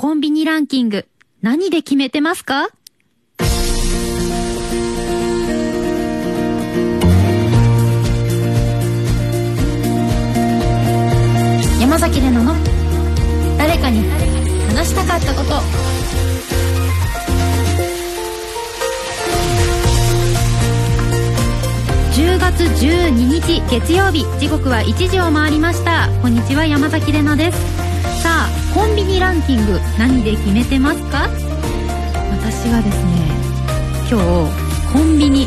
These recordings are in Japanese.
コンビニランキング、何で決めてますか？山崎怜奈の誰かに話したかったこと。10月12日月曜日時刻は1時を回りました。こんにちは山崎怜奈です。さあコンビニランキング何で決めてますか？私はですね今日コンビニ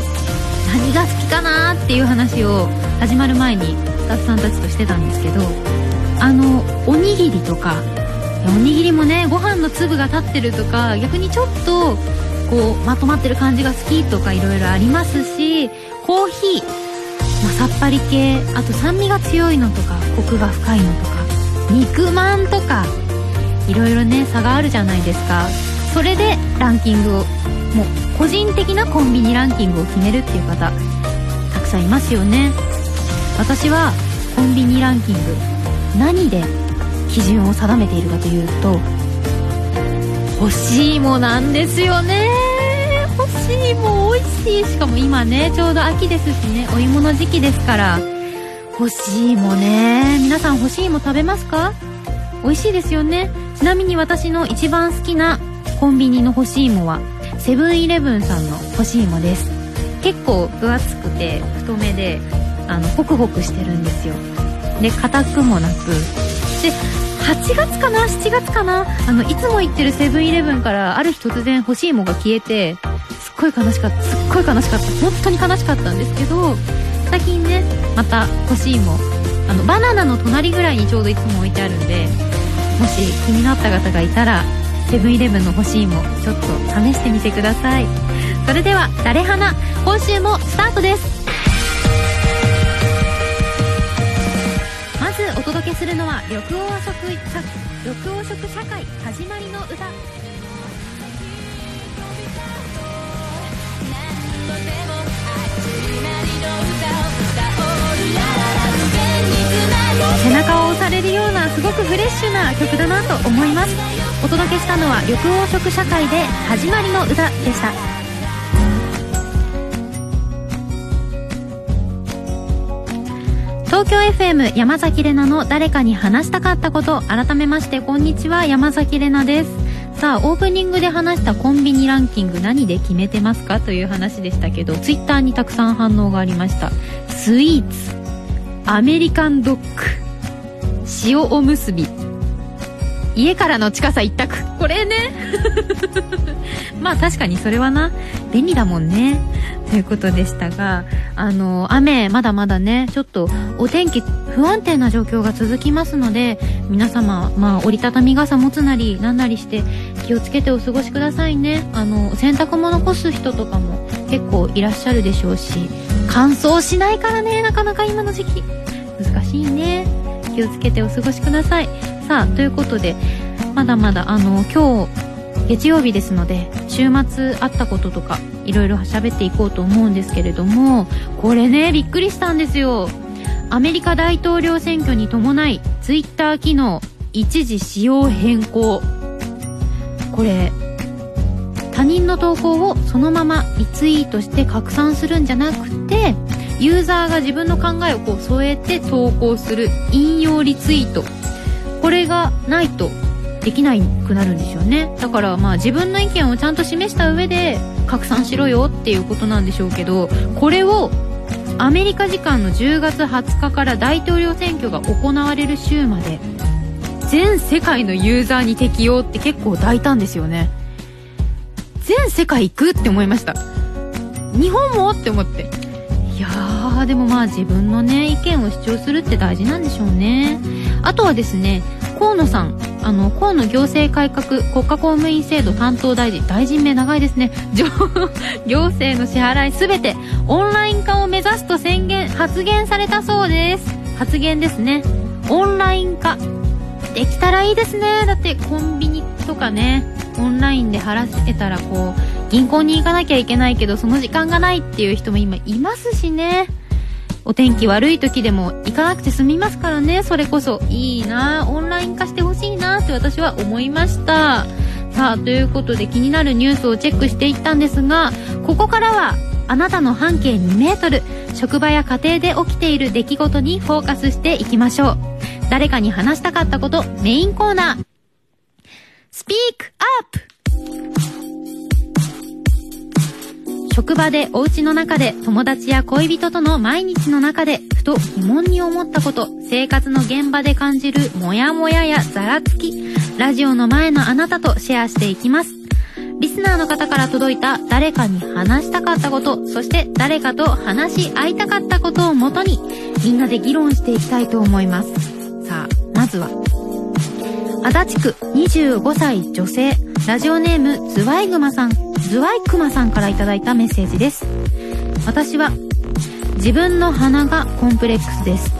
何が好きかなっていう話を始まる前にスタッフさんたちとしてたんですけどあのおにぎりとかおにぎりもねご飯の粒が立ってるとか逆にちょっとこうまとまってる感じが好きとかいろいろありますしコーヒー、まあ、さっぱり系あと酸味が強いのとかコクが深いのとか肉まんとかいろいろね差があるじゃないですか。それでランキングをもう個人的なコンビニランキングを決めるっていう方たくさんいますよね。私はコンビニランキング何で基準を定めているかというと欲しいもなんですよね。欲しいも美味しい。しかも今ねちょうど秋ですしねお芋の時期ですから欲しいもね。皆さん欲しいも食べますか？美味しいですよね。ちなみに私の一番好きなコンビニの干し芋はセブンイレブンさんの干し芋です。結構分厚くて太めであのホクホクしてるんですよ。で硬くもなく。で8月かな？7月かな？あのいつも行ってるセブンイレブンからある日突然干し芋が消えてすっごい悲しかったすっごい悲しかった。本当に悲しかったんですけど最近ねまた干し芋あのバナナの隣ぐらいにちょうどいつも置いてあるんでもし気になった方がいたらセブンイレブンの干し芋ちょっと試してみてください。それでは「誰花」今週もスタートです。まずお届けするのは緑黄色緑黄色社会始まりの歌。背中を押されるようなすごくフレッシュな曲だなと思います。お届けしたのは緑黄色社会で始まりの歌でした。東京 FM 山崎怜奈の誰かに話したかったこと。改めましてこんにちは山崎怜奈です。さあオープニングで話したコンビニランキング何で決めてますかという話でしたけどツイッターにたくさん反応がありました。スイーツ。アメリカンドッグ。塩おむすび。家からの近さ一択。これね。まあ確かにそれはな。便利だもんね。ということでしたがあの雨まだまだねちょっとお天気不安定な状況が続きますので皆様まあ折りたたみ傘持つなりなんなりして気をつけてお過ごしくださいね。あの洗濯物干す人とかも結構いらっしゃるでしょうし乾燥しないからねなかなか今の時期。難しいね。気をつけてお過ごしください。さあということでまだまだあの今日月曜日ですので週末あったこととかいろいろ喋っていこうと思うんですけれどもこれねびっくりしたんですよ。アメリカ大統領選挙に伴いツイッター機能一時使用変更。これ他人の投稿をそのままリツイートして拡散するんじゃなくてユーザーが自分の考えをこう添えて投稿する引用リツイート。これがないとできなくなるんですよね。だからまあ自分の意見をちゃんと示した上で拡散しろよっていうことなんでしょうけどこれをアメリカ時間の10月20日から大統領選挙が行われる週まで全世界のユーザーに適用って結構大胆ですよね。全世界行くって思いました。日本もって思って。やーでもまあ自分のね意見を主張するって大事なんでしょうね。あとはですね河野さんあの河野行政改革国家公務員制度担当大臣大臣名長いですね。行政の支払いすべてオンライン化を目指すと宣言発言されたそうです。発言ですね。オンライン化。できたらいいですね。だってコンビニとかねオンラインで払ってたらこう銀行に行かなきゃいけないけどその時間がないっていう人も今いますしね。お天気悪い時でも行かなくて済みますからね。それこそいいなオンライン化してほしいなって私は思いました。さあということで気になるニュースをチェックしていったんですがここからはあなたの半径2メートル職場や家庭で起きている出来事にフォーカスしていきましょう。誰かに話したかったことメインコーナー。スピークアップ職場でお家の中で友達や恋人との毎日の中でふと疑問に思ったこと生活の現場で感じるモヤモヤやザラつきラジオの前のあなたとシェアしていきます。リスナーの方から届いた誰かに話したかったことそして誰かと話し合いたかったことをもとにみんなで議論していきたいと思います。さあまずは足立区25歳女性。ラジオネームズワイグマさん。ズワイクマさんから頂いたメッセージです。私は自分の鼻がコンプレックスです。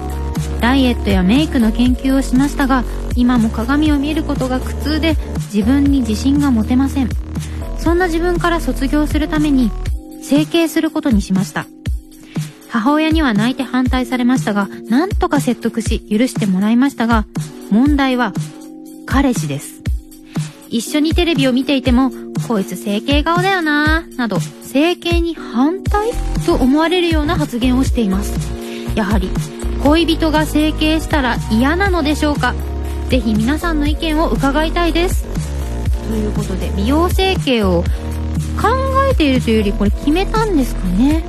ダイエットやメイクの研究をしましたが今も鏡を見ることが苦痛で自分に自信が持てません。そんな自分から卒業するために整形することにしました。母親には泣いて反対されましたがなんとか説得し許してもらいましたが問題は彼氏です。一緒にテレビを見ていてもこいつ整形顔だよななど整形に反対と思われるような発言をしています。やはり恋人が整形したら嫌なのでしょうか。ぜひ皆さんの意見を伺いたいです。ということで美容整形を考えているというよりこれ決めたんですかね。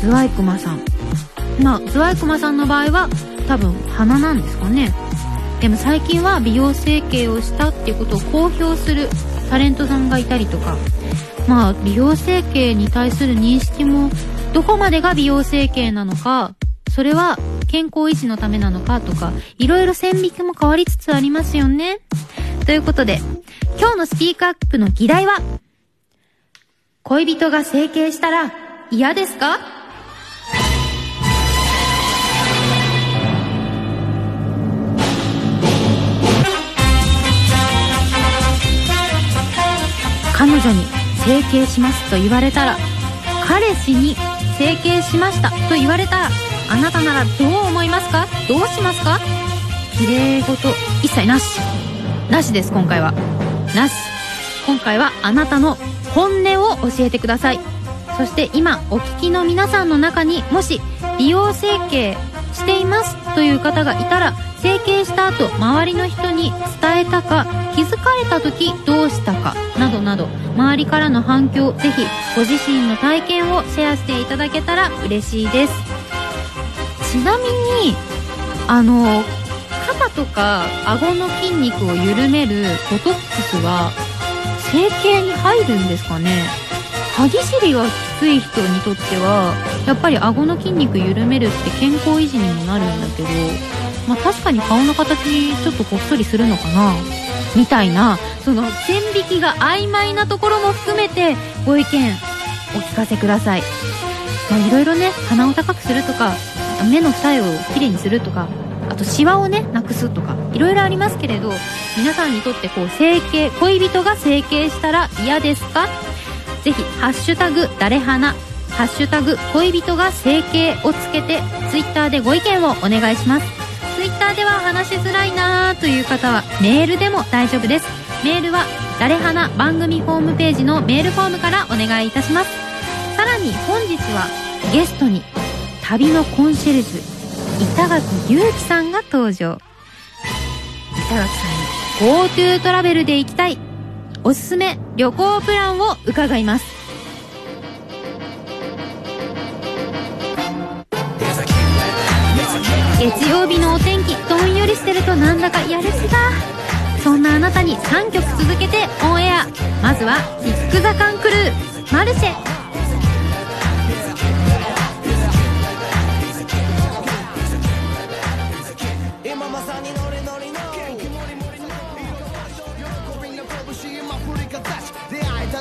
ズワイクマさん。まあズワイクマさんの場合は多分鼻なんですかね。でも最近は美容整形をしたっていうことを公表するタレントさんがいたりとかまあ美容整形に対する認識もどこまでが美容整形なのかそれは健康維持のためなのかとかいろいろ線引きも変わりつつありますよね。ということで今日のスピークアップの議題は恋人が整形したら嫌ですか？彼女に整形しますと言われたら彼氏に整形しましたと言われたらあなたならどう思いますか？どうしますか？綺麗事一切なし。なしです今回は。なし。今回はあなたの本音を教えてください。そして今お聞きの皆さんの中にもし美容整形していますという方がいたら整形した後周りの人に伝えたか気づかれた時どうしたかなどなど周りからの反響ぜひご自身の体験をシェアしていただけたら嬉しいです。ちなみにあの肩とか顎の筋肉を緩めるボトックスは整形に入るんですかね？歯ぎしりがきつい人にとってはやっぱり顎の筋肉緩めるって健康維持にもなるんだけどまあ確かに顔の形ちょっとほっそりするのかなみたいなその線引きが曖昧なところも含めてご意見お聞かせください。まあいろいろね鼻を高くするとか目の二重をきれいにするとかあとシワをねなくすとかいろいろありますけれど皆さんにとってこう整形恋人が整形したら嫌ですか？ぜひハッシュタグ誰花ハッシュタグ恋人が整形をつけてツイッターでご意見をお願いします。ツイッターでは話しづらいなーという方はメールでも大丈夫です。メールは誰花番組ホームページのメールフォームからお願いいたします。さらに本日はゲストに旅のコンシェルジュ板垣祐樹さんが登場。板垣さんに。GoTo トラベルで行きたいおすすめ旅行プランを伺います。月曜日のお天気どんよりしてるとなんだかやる気がそんなあなたに3曲続けてオンエア。まずはキック・ザ・カン・クルー。マルシェ。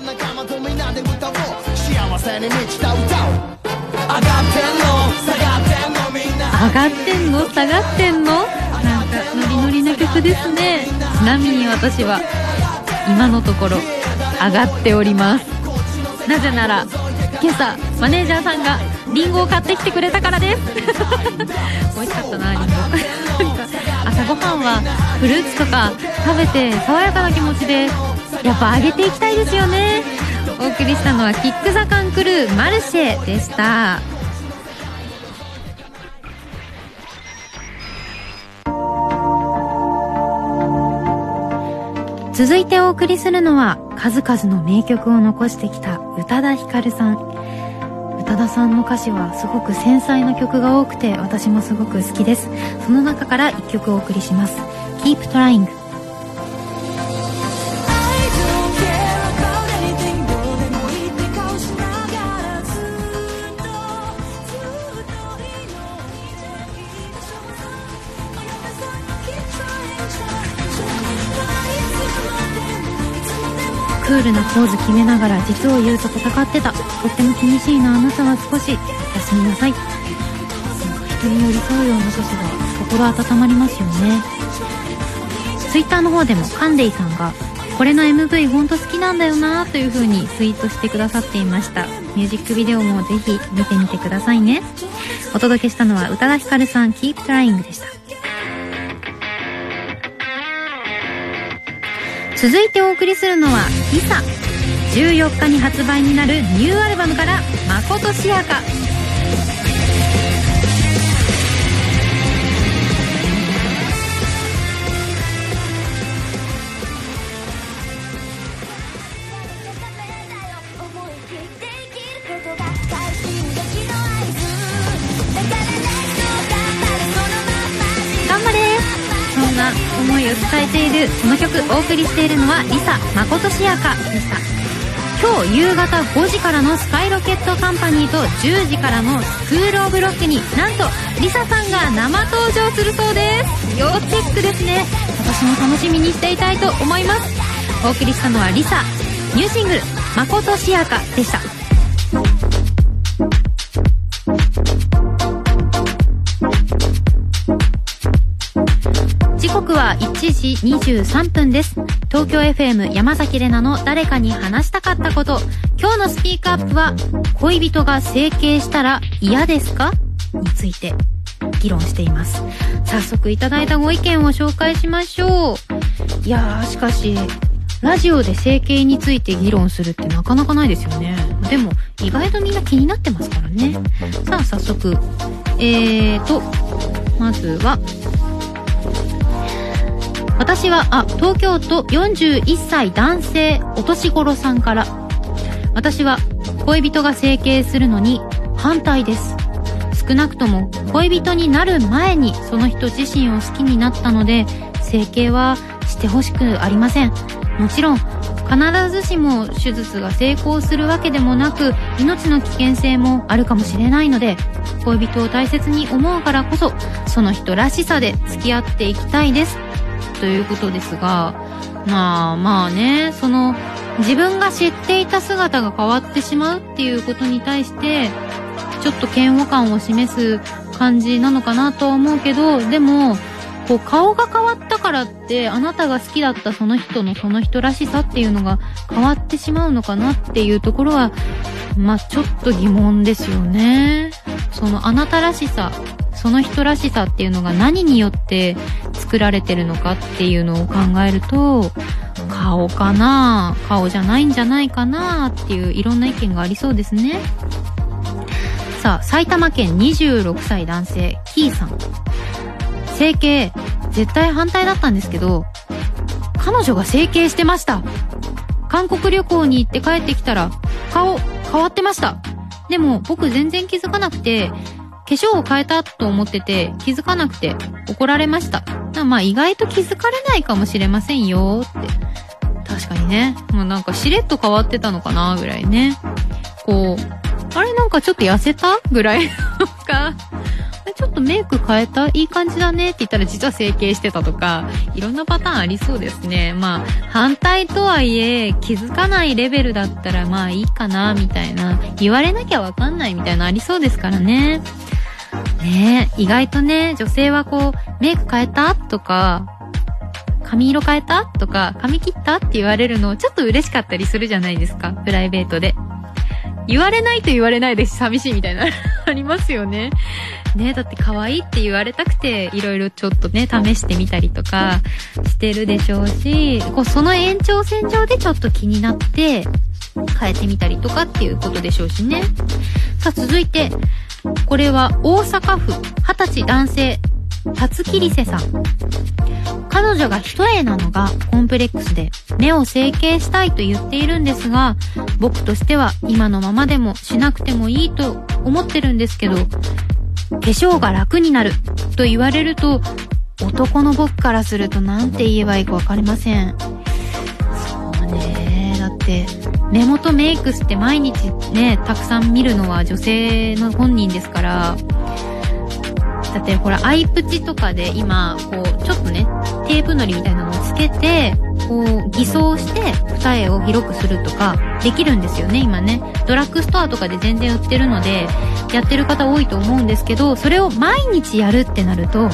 仲間とみんなで歌おう。幸せに満ちた歌を。上がってんの。下がってんのみんな。上がってんの下がってんの？なんかノリノリな曲ですね。ちなみに私は今のところ上がっております。なぜなら今朝マネージャーさんがリンゴを買ってきてくれたからです。美味しかったなリンゴ。朝ごはんはフルーツとか食べて爽やかな気持ちでやっぱ上げていきたいですよね。お送りしたのはキック・ザ・カン・クルーマルシェでした。続いてお送りするのは数々の名曲を残してきた宇多田ヒカルさん。宇多田さんの歌詞はすごく繊細な曲が多くて私もすごく好きです。その中から1曲お送りします。Keep Trying ールなポーズ決めながら実を言うと戦ってた。とっても気にしいな。あなたは少し休みなさい。人に寄り添うような女子が心温まりますよね。ツイッターの方でもカンデイさんがこれの MV ほんと好きなんだよなという風にツイートしてくださっていました。ミュージックビデオもぜひ見てみてくださいね。お届けしたのは宇多田ヒカルさん Keep Trying でした。続いてお送りするのは「リサ」14日に発売になるニューアルバムから「まことしやか」思いを伝えているこの曲お送りしているのは LiSAマコトシヤカでした今日夕方5時からのスカイロケットカンパニーと10時からのスクールオブロックになんと LiSAさんが生登場するそうです。要チェックですね。私も楽しみにしていたいと思います。お送りしたのは LiSA。ニューシングル「マコトシヤカ」でした。は1時23分です。東京 FM 山崎怜奈の誰かに話したかったこと。今日のスピークアップは、恋人が整形したら嫌ですか？について議論しています。早速いただいたご意見を紹介しましょう。いやー、しかし、ラジオで整形について議論するってなかなかないですよね。でも、意外とみんな気になってますからね。さあ、早速。えーと、まずは、私は、あ、東京都41歳男性お年頃さんから。私は恋人が整形するのに反対です。少なくとも恋人になる前にその人自身を好きになったので、整形はしてほしくありません。もちろん、必ずしも手術が成功するわけでもなく、命の危険性もあるかもしれないので、恋人を大切に思うからこそ、その人らしさで付き合っていきたいですということですが、まあまあね、その、自分が知っていた姿が変わってしまうっていうことに対して、ちょっと嫌悪感を示す感じなのかなとは思うけど、でも、こう顔が変わったからってあなたが好きだったその人のその人らしさっていうのが変わってしまうのかなっていうところはまあちょっと疑問ですよね。そのあなたらしさその人らしさっていうのが何によって作られてるのかっていうのを考えると、顔かな顔じゃないんじゃないかなっていういろんな意見がありそうですね。さあ、埼玉県26歳男性、キーさん。整形、絶対反対だったんですけど、彼女が整形してました。韓国旅行に行って帰ってきたら、顔、変わってました。でも、僕全然気づかなくて、化粧を変えたと思ってて気づかなくて怒られました。まあ意外と気づかれないかもしれませんよって。確かにね。もうなんかしれっと変わってたのかなぐらいね。こう、あれなんかちょっと痩せたぐらいか、ちょっとメイク変えた？いい感じだねって言ったら実は整形してたとか、いろんなパターンありそうですね。まあ、反対とはいえ、気づかないレベルだったらまあいいかな、みたいな。言われなきゃわかんないみたいなありそうですからね。ねえ意外とね、女性はこう、メイク変えた？とか、髪色変えた？とか、髪切った？って言われるのちょっと嬉しかったりするじゃないですか。プライベートで。言われないと言われないで寂しいみたいな。ありますよね。ねだって可愛いって言われたくて、いろいろちょっとね、試してみたりとかしてるでしょうし、こうその延長線上でちょっと気になって、変えてみたりとかっていうことでしょうしね。さあ、続いて、これは大阪府20歳男性、辰木りせさん。彼女が一重なのがコンプレックスで目を整形したいと言っているんですが、僕としては今のままでもしなくてもいいと思ってるんですけど、化粧が楽になると言われると、男の僕からすると何て言えばいいか分かりません。そうね。だって、目元メイクって毎日ね、たくさん見るのは女性の本人ですから、だってほら、アイプチとかで今、こう、ちょっとね、テープのりみたいなのをつけて、こう、偽装して二重を広くするとか、できるんですよね、今ね。ドラッグストアとかで全然売ってるので、やってる方多いと思うんですけど、それを毎日やるってなると、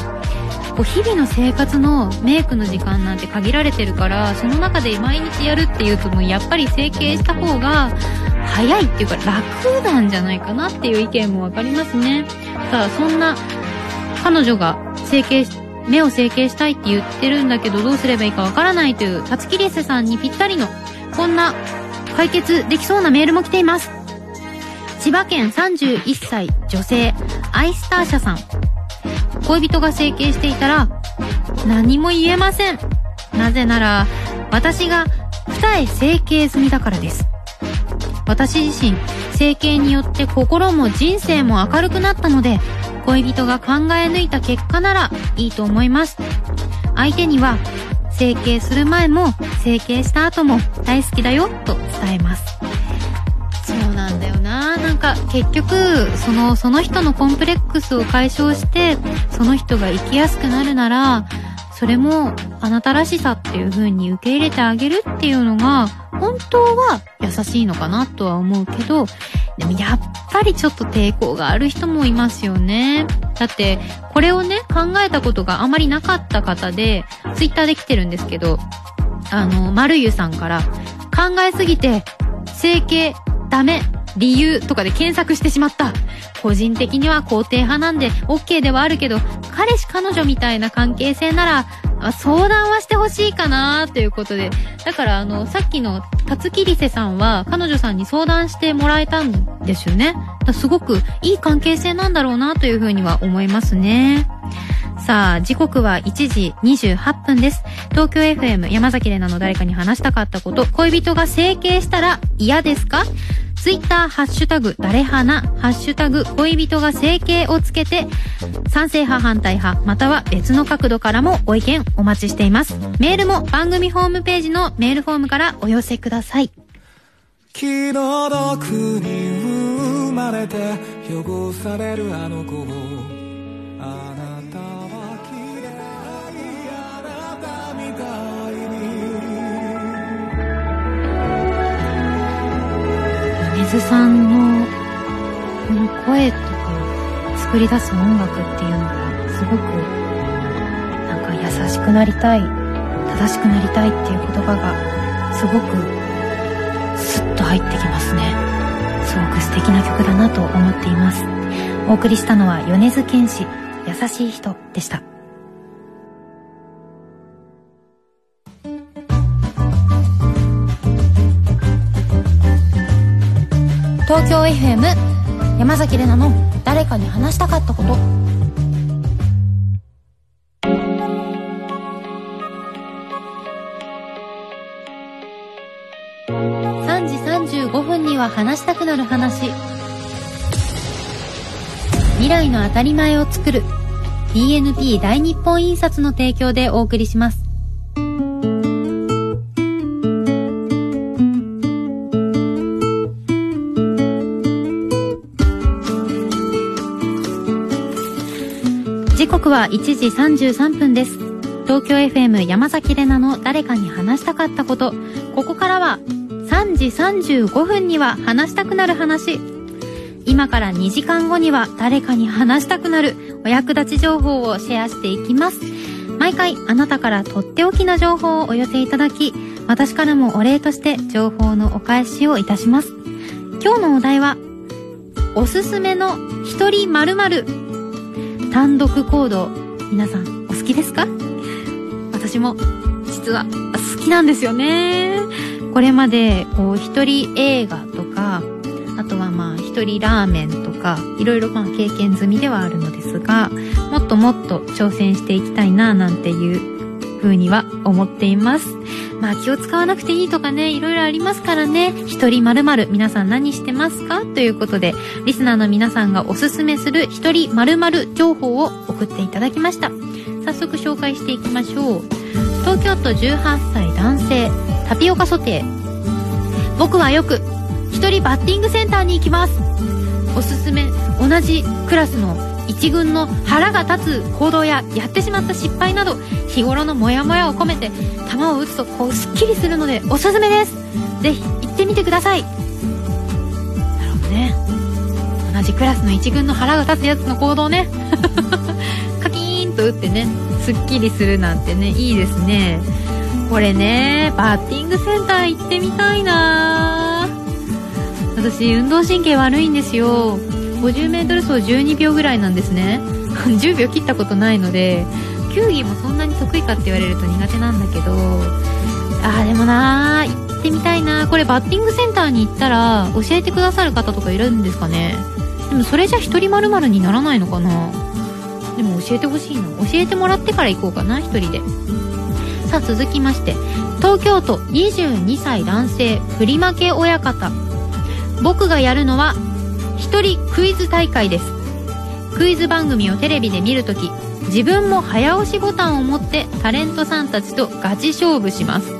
こう日々の生活のメイクの時間なんて限られてるからその中で毎日やるっていうともうやっぱり整形した方が早いっていうか楽なんじゃないかなっていう意見もわかりますねさあそんな彼女が整形目を整形したいって言ってるんだけどどうすればいいかわからないというたつきりせさんにぴったりのこんな解決できそうなメールも来ています。千葉県31歳女性アイスター社さん。恋人が整形していたら何も言えません。なぜなら私が二重整形済みだからです。私自身整形によって心も人生も明るくなったので恋人が考え抜いた結果ならいいと思います。相手には整形する前も整形した後も大好きだよと伝えます。そうなんだよな。なんか結局そのその人のコンプレックスを解消してその人が生きやすくなるならそれもあなたらしさっていう風に受け入れてあげるっていうのが本当は優しいのかなとは思うけどでもやっぱりちょっと抵抗がある人もいますよね。だって、これをね、考えたことがあまりなかった方で、ツイッターで来てるんですけど、あの、まるゆさんから、考えすぎて、整形、ダメ、理由とかで検索してしまった。個人的には肯定派なんで OK ではあるけど、彼氏彼女みたいな関係性なら、相談はしてほしいかなということで。だからあの、さっきの辰木りせさんは彼女さんに相談してもらえたんですよね。すごくいい関係性なんだろうなというふうには思いますね。さあ、時刻は1時28分です。東京 FM 山崎玲奈の誰かに話したかったこと、恋人が整形したら嫌ですか？ツイッター、ハッシュタグ、誰花、ハッシュタグ、恋人が整形をつけて、賛成派、反対派、または別の角度からもご意見お待ちしています。メールも番組ホームページのメールフォームからお寄せください。気の毒に生まれて汚されるあの子をあなたは綺麗あなたみたいに米津さんのこの声とか作り出す音楽っていうのがすごくなんか優しくなりたい正しくなりたいっていう言葉がすごくスッと入ってきますねすごく素敵な曲だなと思っていますお送りしたのは米津玄師優しい人でした。東京 FM 山崎怜奈の誰かに話したかったこと。は話したくなる話。未来の当たり前を作る。DNP 大日本印刷の提供でお送りします。時刻は1時33分です。東京 FM 山崎怜奈の誰かに話したかったこと。ここからは3時35分には話したくなる話。今から2時間後には誰かに話したくなる。お役立ち情報をシェアしていきます。毎回あなたからとっておきの情報をお寄せいただき、私からもお礼として情報のお返しをいたします。今日のお題は、おすすめの一人〇〇単独行動皆さんお好きですか？私も実は好きなんですよねこれまでこう一人映画とかあとはまあ一人ラーメンとかいろいろまあ経験済みではあるのでがもっともっと挑戦していきたいななんていう風には思っていますまあ気を使わなくていいとかね、いろいろありますからね、一人〇〇皆さん何してますか？ということで、リスナーの皆さんがおすすめする一人〇〇情報を送っていただきました。早速紹介していきましょう。東京都18歳男性、タピオカソテー。僕はよく、一人バッティングセンターに行きます。おすすめ、同じクラスの一軍の腹が立つ行動ややってしまった失敗など日頃のモヤモヤを込めて球を打つとこうすっきりするのでおすすめです。ぜひ行ってみてください。なるほどね。同じクラスの一軍の腹が立つやつの行動ね。カキーンと打ってねすっきりするなんてねいいですね。これねバッティングセンター行ってみたいな。私運動神経悪いんですよ。50m 走12秒ぐらいなんですね。10秒切ったことないので球技もそんなに得意かって言われると苦手なんだけど。あーでもなー行ってみたいなこれバッティングセンターに行ったら教えてくださる方とかいるんですかね。でもそれじゃ一人〇〇にならないのかな。でも教えてほしいな。教えてもらってから行こうかな一人で。さあ続きまして。東京都22歳男性振り負け親方。僕がやるのは一人クイズ大会です。クイズ番組をテレビで見るとき自分も早押しボタンを持ってタレントさんたちとガチ勝負します。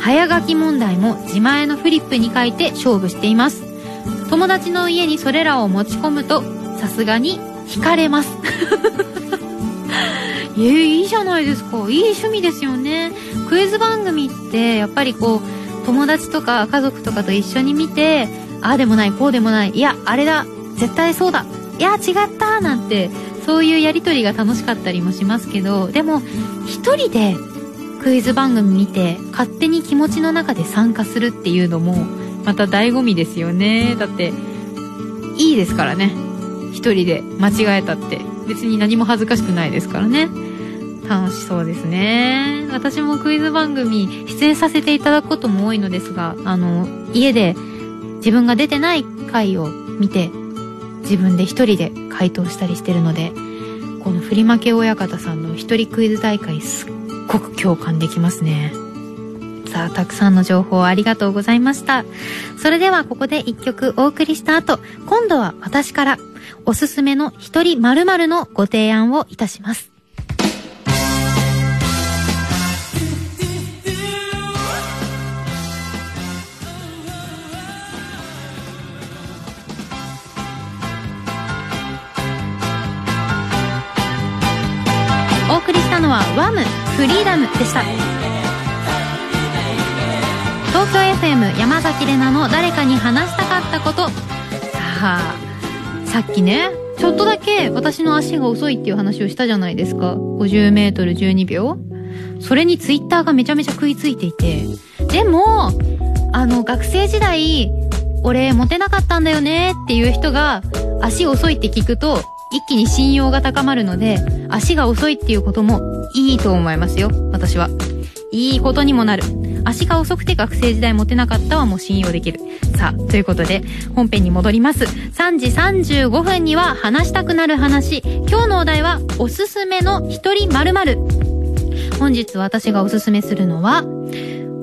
早書き問題も自前のフリップに書いて勝負しています。友達の家にそれらを持ち込むとさすがに惹かれます。えー、いいじゃないですか。いい趣味ですよね。クイズ番組ってやっぱりこう友達とか家族とかと一緒に見てああでもないこうでもない。いやあれだ。絶対そうだ。いや違った。なんてそういうやり取りが楽しかったりもしますけどでも一人でクイズ番組見て勝手に気持ちの中で参加するっていうのもまた醍醐味ですよね。だっていいですからね。一人で間違えたって。別に何も恥ずかしくないですからね。楽しそうですね。私もクイズ番組出演させていただくことも多いのですがあの家で自分が出てない回を見て自分で一人で回答したりしてるのでこの振り負け親方さんの一人クイズ大会すっごく共感できますね。さあたくさんの情報ありがとうございました。それではここで一曲お送りした後今度は私からおすすめの一人〇〇のご提案をいたします。フリーダムでした。東京 FM 山崎怜奈の誰かに話したかったこと。さあさっきねちょっとだけ私の足が遅いっていう話をしたじゃないですか。50m12 秒。それにツイッターがめちゃめちゃ食いついていて。でもあの学生時代俺モテなかったんだよねっていう人が足遅いって聞くと一気に信用が高まるので、足が遅いっていうこともいいと思いますよ、私は。いいことにもなる。足が遅くて学生時代モテなかったはもう信用できる。さあ、ということで、本編に戻ります。3時35分には話したくなる話。今日のお題は、おすすめの一人〇〇。本日私がおすすめするのは、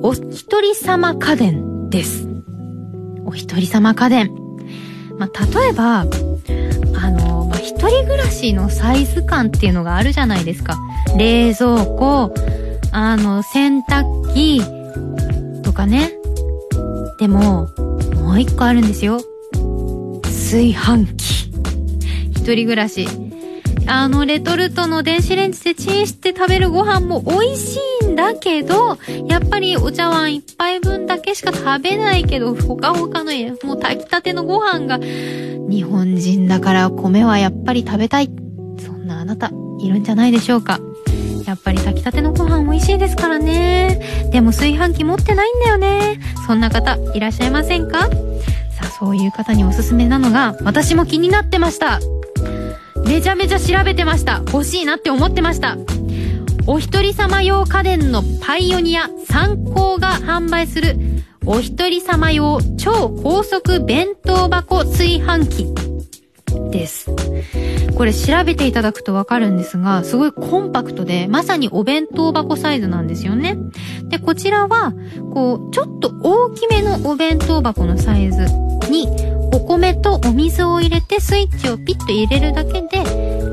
お一人様家電です。お一人様家電。まあ、例えば、あの、まあ、一人暮らしのサイズ感っていうのがあるじゃないですか。冷蔵庫、あの、洗濯機とかね。でも、もう一個あるんですよ。炊飯器。一人暮らし。あの、レトルトの電子レンジでチンして食べるご飯も美味しいんだけど、やっぱりお茶碗一杯分だけしか食べないけど、ほかほかの、もう炊きたてのご飯が、日本人だから米はやっぱり食べたい。そんなあなた、いるんじゃないでしょうか。やっぱり炊きたてのご飯美味しいですからね。でも炊飯器持ってないんだよね。そんな方、いらっしゃいませんか？さあ、そういう方におすすめなのが、私も気になってました。めちゃめちゃ調べてました。欲しいなって思ってました。お一人様用家電のパイオニア参考が販売するお一人様用超高速弁当箱炊飯器です。これ調べていただくとわかるんですが、すごいコンパクトで、まさにお弁当箱サイズなんですよね。で、こちらは、こう、ちょっと大きめのお弁当箱のサイズに、お米とお水を入れてスイッチをピッと入れるだけで、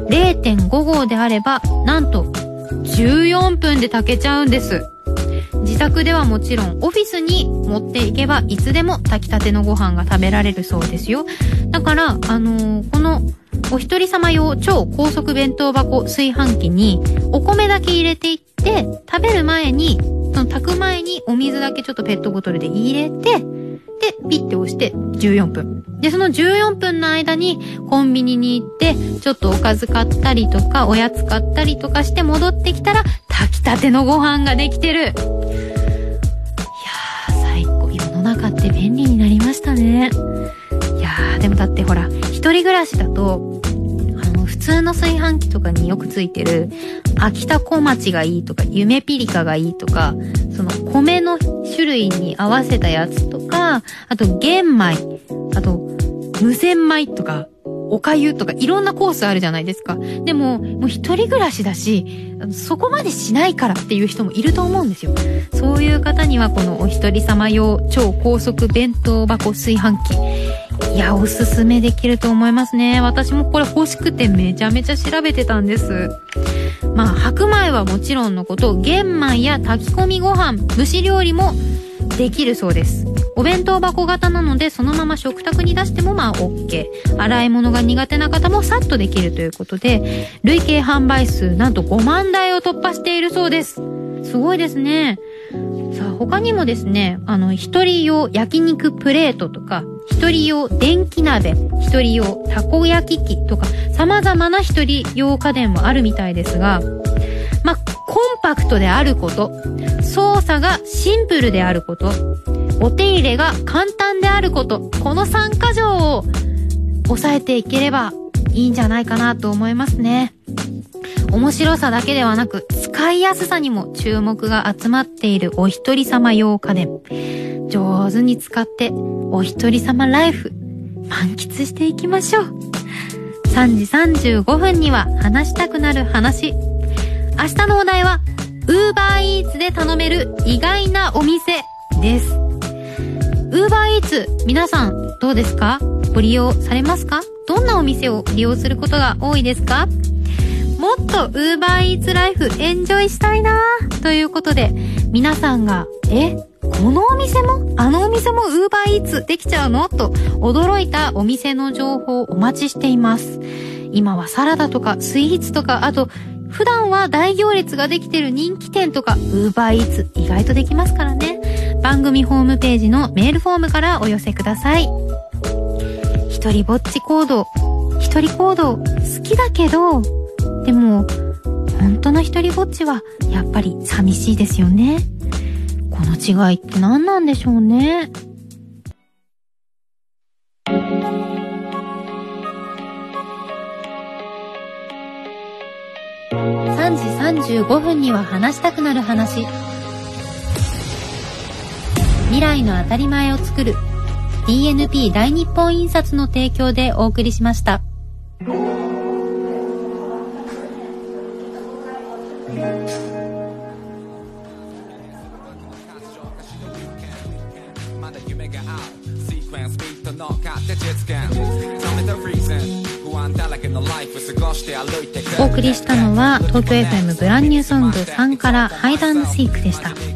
0.5号であれば、なんと、14分で炊けちゃうんです。自宅ではもちろんオフィスに持っていけばいつでも炊きたてのご飯が食べられるそうですよ。だから、あのー、このお一人様用超高速弁当箱炊飯器にお米だけ入れていって食べる前に、その炊く前にお水だけちょっとペットボトルで入れて、で、ピッて押して14分。で、その14分の間にコンビニに行って、ちょっとおかず買ったりとか、おやつ買ったりとかして戻ってきたら、炊きたてのご飯ができてる。世の中って便利になりましたね。いやー、でもだってほら、一人暮らしだと、あの、普通の炊飯器とかによくついてる、秋田小町がいいとか、夢ピリカがいいとか、その米の種類に合わせたやつとか、あと玄米、あと無洗米とか、おかゆとかいろんなコースあるじゃないですか。でも、もう一人暮らしだし、そこまでしないからっていう人もいると思うんですよ。そういう方にはこのお一人様用超高速弁当箱炊飯器。いや、おすすめできると思いますね。私もこれ欲しくてめちゃめちゃ調べてたんです。まあ、白米はもちろんのこと、玄米や炊き込みご飯、蒸し料理もできるそうです。お弁当箱型なのでそのまま食卓に出してもまあ OK。洗い物が苦手な方もさっとできるということで、累計販売数なんと5万台を突破しているそうです。すごいですね。さあ他にもですね、あの、一人用焼肉プレートとか、一人用電気鍋、一人用たこ焼き器とか、様々な一人用家電もあるみたいですが、まあ、コンパクトであること、操作がシンプルであること、お手入れが簡単であること、この3箇条を抑えていければいいんじゃないかなと思いますね。面白さだけではなく、使いやすさにも注目が集まっているお一人様用家電。上手に使って、お一人様ライフ、満喫していきましょう。3時35分には話したくなる話。明日のお題は、ウーバーイーツで頼める意外なお店です。ウーバーイーツ、皆さんどうですか？ご利用されますか？どんなお店を利用することが多いですか？もっとウーバーイーツライフエンジョイしたいなということで、皆さんが、え？このお店も？あのお店もウーバーイーツできちゃうの？と驚いたお店の情報をお待ちしています。今はサラダとかスイーツとか、あと普段は大行列ができてる人気店とか、ウーバーイーツ意外とできますからね。番組ホームページのメールフォームからお寄せください。一人ぼっち行動、一人行動好きだけど、でも、本当の一人ぼっちはやっぱり寂しいですよね。この違いって何なんでしょうね。3時35分には話したくなる話。未来の当たり前を作る。DNP 大日本印刷の提供でお送りしました。お送りしたのは東京 FM ブランニューソング3からハイダンシークでした。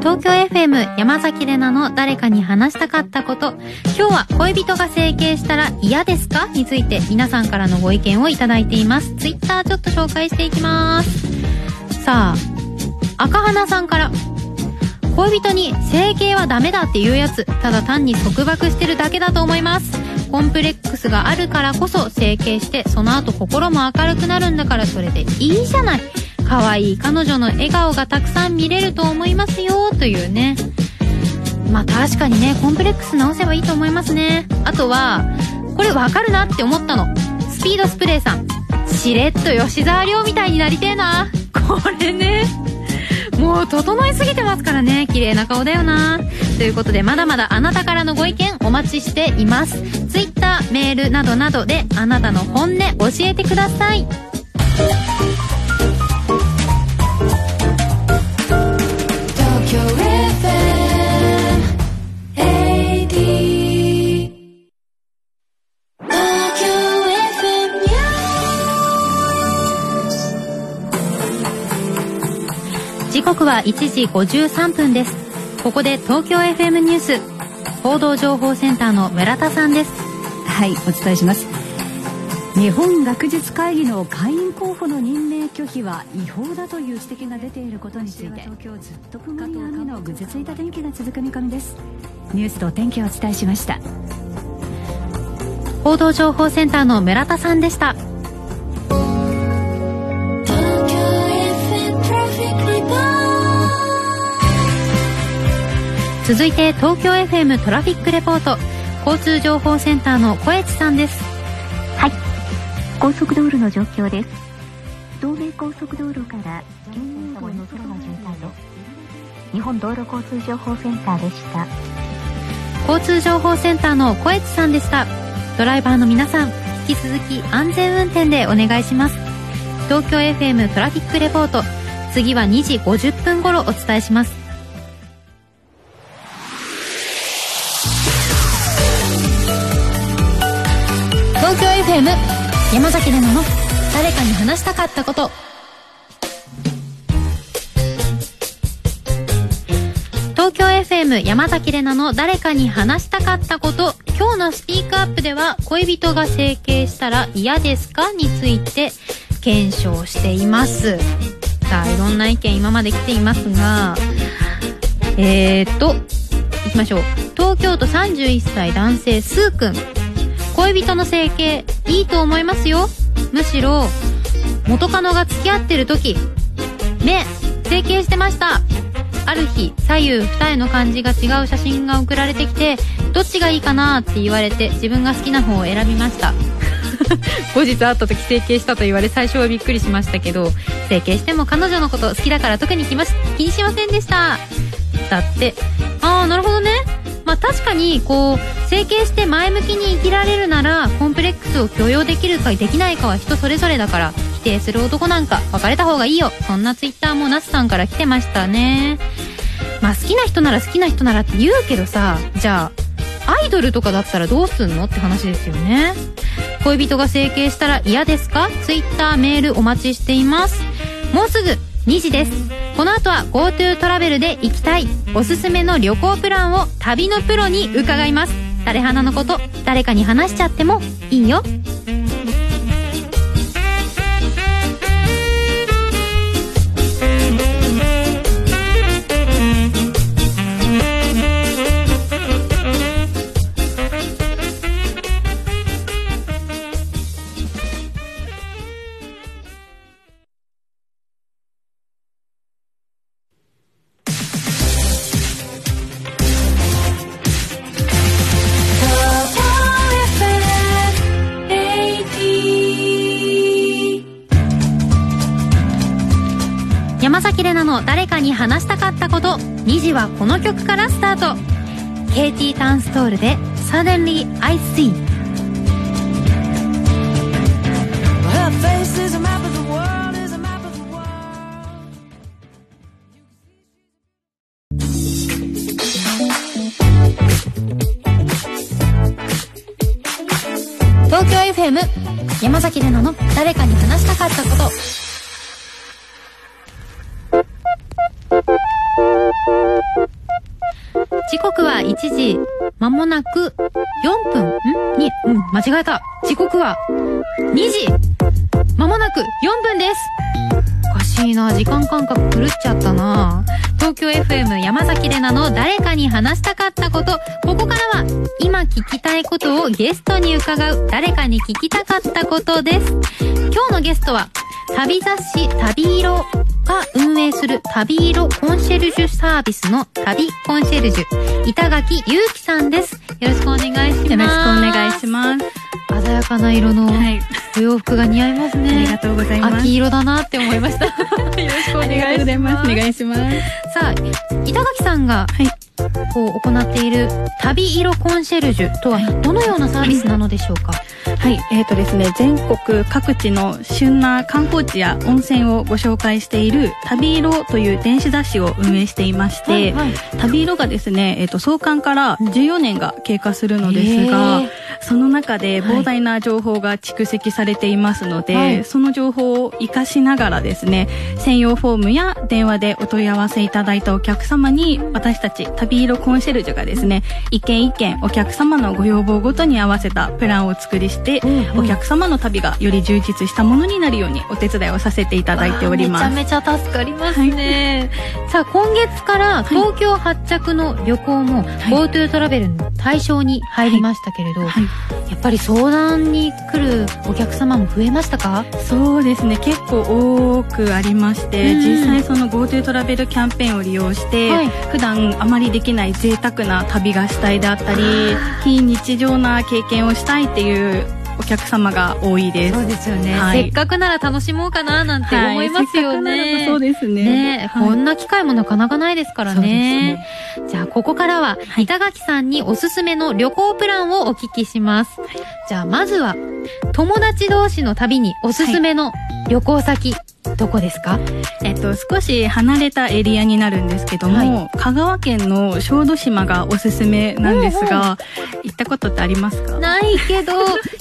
東京 FM 山崎怜奈の誰かに話したかったこと。今日は恋人が整形したら嫌ですか？について皆さんからのご意見をいただいています。ツイッターちょっと紹介していきます。さあ、赤花さんから。恋人に整形はダメだっていうやつ、ただ単に束縛してるだけだと思います。コンプレックスがあるからこそ整形して、その後心も明るくなるんだからそれでいいじゃない。可愛い彼女の笑顔がたくさん見れると思いますよというね。まあ確かにねコンプレックス直せばいいと思いますね。あとはこれわかるなって思ったの。スピードスプレーさん。しれっと吉沢亮みたいになりてえな。これね。もう整いすぎてますからね。綺麗な顔だよな。ということでまだまだあなたからのご意見お待ちしています。Twitter メールなどなどであなたの本音教えてください。は1時53分です。ここで東京 FM ニュース報道情報センターの村田さんです。はいお伝えします。日本学術会議の会員候補の任命拒否は違法だという指摘が出ていることについて東京ずっと曇り雨のぐずついた天気が続く見込みです。ニュースと天気をお伝えしました。報道情報センターの村田さんでした続いて東京 FM トラフィックレポート。交通情報センターの小越さんです。はい。高速道路の状況です。東名高速道路から京葉道の空の渋滞です。日本道路交通情報センターでした。交通情報センターの小越さんでした。ドライバーの皆さん引き続き安全運転でお願いします。東京 FM トラフィックレポート。次は2時50分頃お伝えします東京 FM 山崎怜奈の誰かに話したかったこと。東京 FM 山崎怜奈の誰かに話したかったこと。今日のスピークアップでは恋人が整形したら嫌ですか？について検証しています。さあいろんな意見今まで来ていますが。えーといきましょう。東京都31歳男性すーくん恋人の整形いいと思いますよ。むしろ元カノが付き合ってる時目整形してました。ある日左右二重の感じが違う写真が送られてきてどっちがいいかなって言われて自分が好きな方を選びました。後日会った時整形したと言われ最初はびっくりしましたけど整形しても彼女のこと好きだから特に気ま気にしませんでした。だってああなるほどね。まあ確かにこう整形して前向きに生きられるならコンプレックスを許容できるかできないかは人それぞれだから否定する男なんか別れた方がいいよ。そんなツイッターもナスさんから来てましたね。まあ好きな人なら好きな人ならって言うけどさじゃあアイドルとかだったらどうすんの？って話ですよね。恋人が整形したら嫌ですか？ツイッターメールお待ちしています。もうすぐ2時です。この後は GoTo トラベルで行きたいおすすめの旅行プランを旅のプロに伺います。誰花のこと誰かに話しちゃってもいいよ。この曲からスタート。KT タンストールで「」東京 FM 山崎怜奈の誰かに話したかったこと。なく4分。ん？にうん。間違えた。時刻は2時。まもなく4分です。おかしいな。時間感覚狂っちゃったな。東京 FM 山崎怜奈の誰かに話したかったこと。ここからは今聞きたいことをゲストに伺う誰かに聞きたかったことです。今日のゲストは旅雑誌旅色が運営する旅色コンシェルジュサービスの旅コンシェルジュ、板垣ゆうきさんです。よろしくお願いします。よろしくお願いします。鮮やかな色のはい。お洋服が似合いますありがね。とうございます。秋色だなって思いました。よろしくお願いします。お願いします。さあ、板垣さんが、はいこう行っている旅色コンシェルジュとはどのようなサービスなのでしょうか、はい。えっ、とですね、全国各地の旬な観光地や温泉をご紹介している旅色という電子雑誌を運営していまして、はいはい。旅色がですね、えっ、と、創刊から14年が経過するのですが、その中ではい。膨大な情報が蓄積されていますので、はい。その情報を活かしながらですね、専用フォームや電話でお問い合わせいただいたお客様に、私たち旅色コンシェルジュがですね、一件一件お客様のご要望ごとに合わせたプランを作りして、うんお客様の旅がより充実したものになるようにお手伝いをさせていただいております。めちゃめちゃ助かりますね。さあ、今月から東京発着の旅行も GoTo トラベルの対象に入りましたけれど、はい。やっぱり相談に来るお客様も増えましたか？そうですね。結構多くありまして、うん。実際その GoTo トラベルキャンペーンを利用して、はい。普段あまりできない贅沢な旅がしたいであったり非日常な経験をしたいっていうお客様が多いです。そうですよね、はいせっかくなら楽しもうかななんて思いますよね。はいそうですね。ねえ、はいこんな機会もなかなかないですからねね。じゃあ、ここからは、板垣さんにおすすめの旅行プランをお聞きします。じゃあ、まずは、友達同士の旅におすすめの旅行先、どこですか？えっと、少し離れたエリアになるんですけども、は香川県の小豆島がおすすめなんですが、行ったことってありますか？ないけど、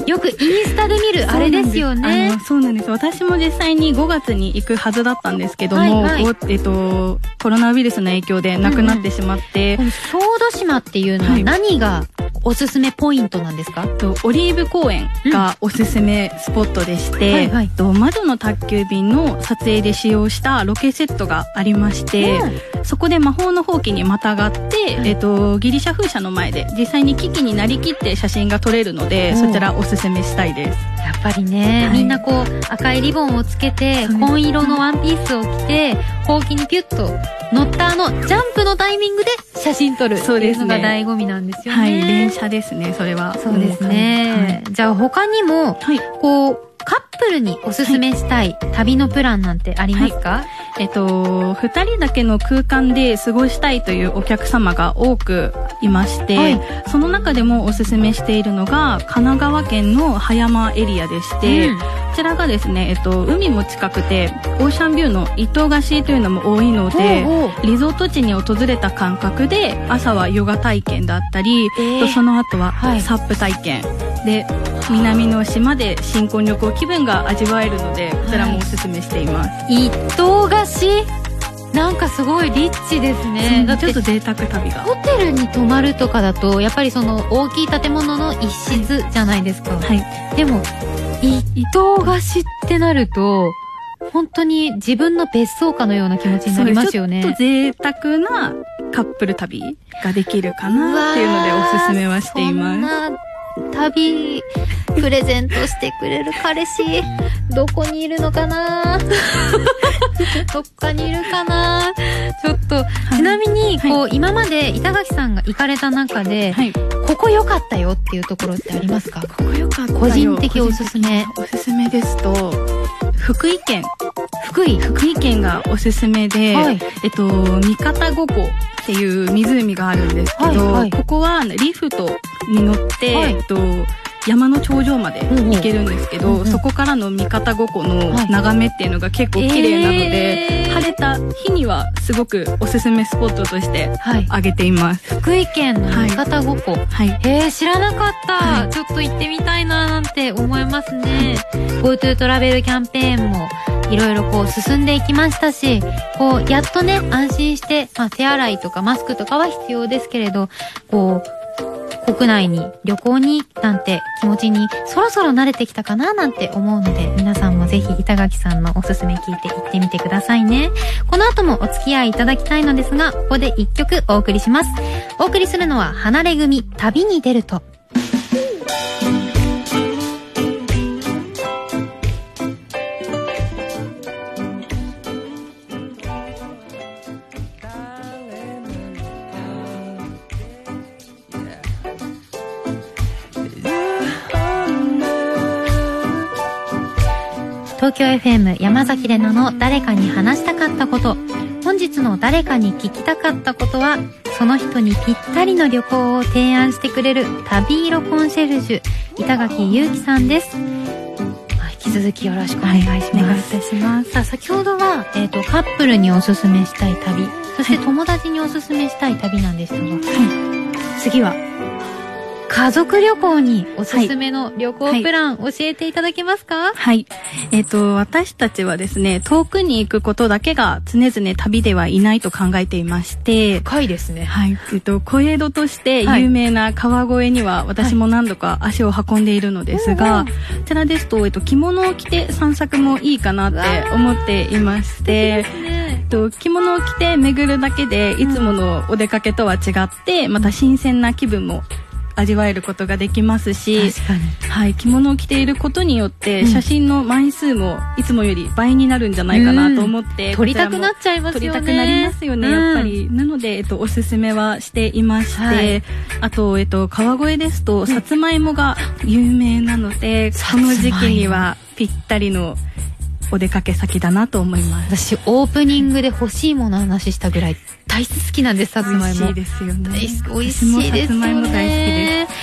よくインスタで見る、あれですよね。そうなんです。私も実際に5月に行くはずだったんですけども、はいはい。ごえっと、コロナウイルスの影響で亡くなってしまって、この小豆島っていうのははい。何がおすすめポイントなんですか、とオリーブ公園がおすすめスポットでして、はいはい。と窓の宅急便の撮影で使用したロケセットがありまして、そこで魔法のほうきにまたがって、えっと、ギリシャ風車の前で実際に危機になりきって写真が撮れるので、うんそちらおすすめしたいです。やっぱりね、はいみんなこう赤いリボンをつけて紺色のワンピースを着てほうきにピュッと乗ったあのジャンプのタイミングで写真撮るっていうのが醍醐味なんですよね。はい、連写ですね、それは。そうですね。じゃあ他にも、はい。はいこう、カップルにおすすめしたい旅のプランなんてありますか、えっと、二人だけの空間で過ごしたいというお客様が多くいまして、はい。その中でもおすすめしているのが、神奈川県の葉山エリアでして、うん。こちらがですね、えっと、海も近くて、オーシャンビューの一棟貸しというのも多いので、リゾート地に訪れた感覚で、朝はヨガ体験だったり、えーとその後ははいサップ体験、で、南の島で新婚旅行気分が味わえるので、こちらもおすすめしています。一棟貸し？なんかすごいリッチですね。ちょっと贅沢旅が。ホテルに泊まるとかだと、やっぱりその大きい建物の一室じゃないですか。はい。でも、い、伊藤貸しってなると、本当に自分の別荘かのような気持ちになりますよね。ちょっと贅沢なカップル旅ができるかなっていうのでおすすめはしています。そんな旅、プレゼントしてくれる彼氏、どこにいるのかな？どっかにいるかな？ちょっと、に、こう、今まで板垣さんが行かれた中で、はい。ここ良かったよっていうところってありますか？ここよかったよ個人的おすすめ。おすすめですと、福井県。福井？福井県がおすすめで、はいえっと、三方五湖っていう湖があるんですけど、はいはいここはリフトに乗って、はいえっと、山の頂上まで行けるんですけど、うんうんそこからの三方五湖のはい眺めっていうのが結構綺麗なので、えー晴れた日にはすごくおすすめスポットとしてはい。挙げています。福井県の三方五湖。はい。へえ、知らなかった、はいちょっと行ってみたいななんて思いますね。GoTo トラベルキャンペーンもいろいろこう進んでいきましたし、こう、やっとね、安心して、まあ手洗いとかマスクとかは必要ですけれど、こう、国内に旅行になんて気持ちにそろそろ慣れてきたかななんて思うので、皆さんもぜひ板垣さんのおすすめ聞いて行ってみてくださいね。この後もお付き合いいただきたいのですが、ここで一曲お送りします。お送りするのは、離れ組、旅に出ると。東京 FM 山崎怜奈の誰かに話したかったこと。本日の誰かに聞きたかったことはその人にぴったりの旅行を提案してくれる旅色コンシェルジュ板垣裕樹さんです、まあ引き続きよろしくお願いします、お願いいたします。さあ先ほどは、えー、とカップルにおすすめしたい旅そして友達におすすめしたい旅なんですが、次は家族旅行におすすめの旅行プラン、教えていただけますか？はい。えっ、と、私たちはですね、遠くに行くことだけが常々旅ではいないと考えていまして、深いですね。はい。えっと、小江戸としてはい。有名な川越には私も何度か足を運んでいるのですが、うんこちらですと、えっと、着物を着て散策もいいかなって思っていまして、と、着物を着て巡るだけで、いつものお出かけとは違って、また新鮮な気分も味わえることができますし、はい、着物を着ていることによって、うん。写真の枚数もいつもより倍になるんじゃないかなと思って、撮りたくなっちゃいますよね。撮りたくなりますよね、やっぱり。なので、えっと、おすすめはしていまして、はい。あと、えっと、川越ですと、さつまいもが有名なので、この時期にはぴったりのお出かけ先だなと思います。私オープニングで欲しいものの話したぐらい大好きなんですさつまいも。美味しいですよね。美味しいですよね。さつまいも大好きです。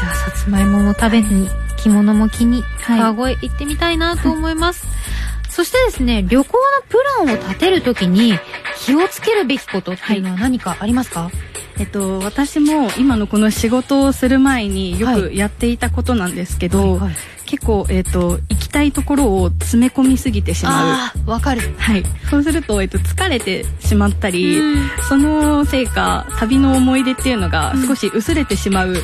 じゃあさつまいもも食べに着物も着にはい。川越行ってみたいなと思います、そしてですね旅行のプランを立てるときに気をつけるべきことっていうのは何かありますか、えっと、私も今のこの仕事をする前によくやっていたことなんですけど、はいはい結構、えっと、行きたいところを詰め込みすぎてしまう。ああわかるはい。そうすると、えっと、疲れてしまったり、うんそのせいか、旅の思い出っていうのが少し薄れてしまう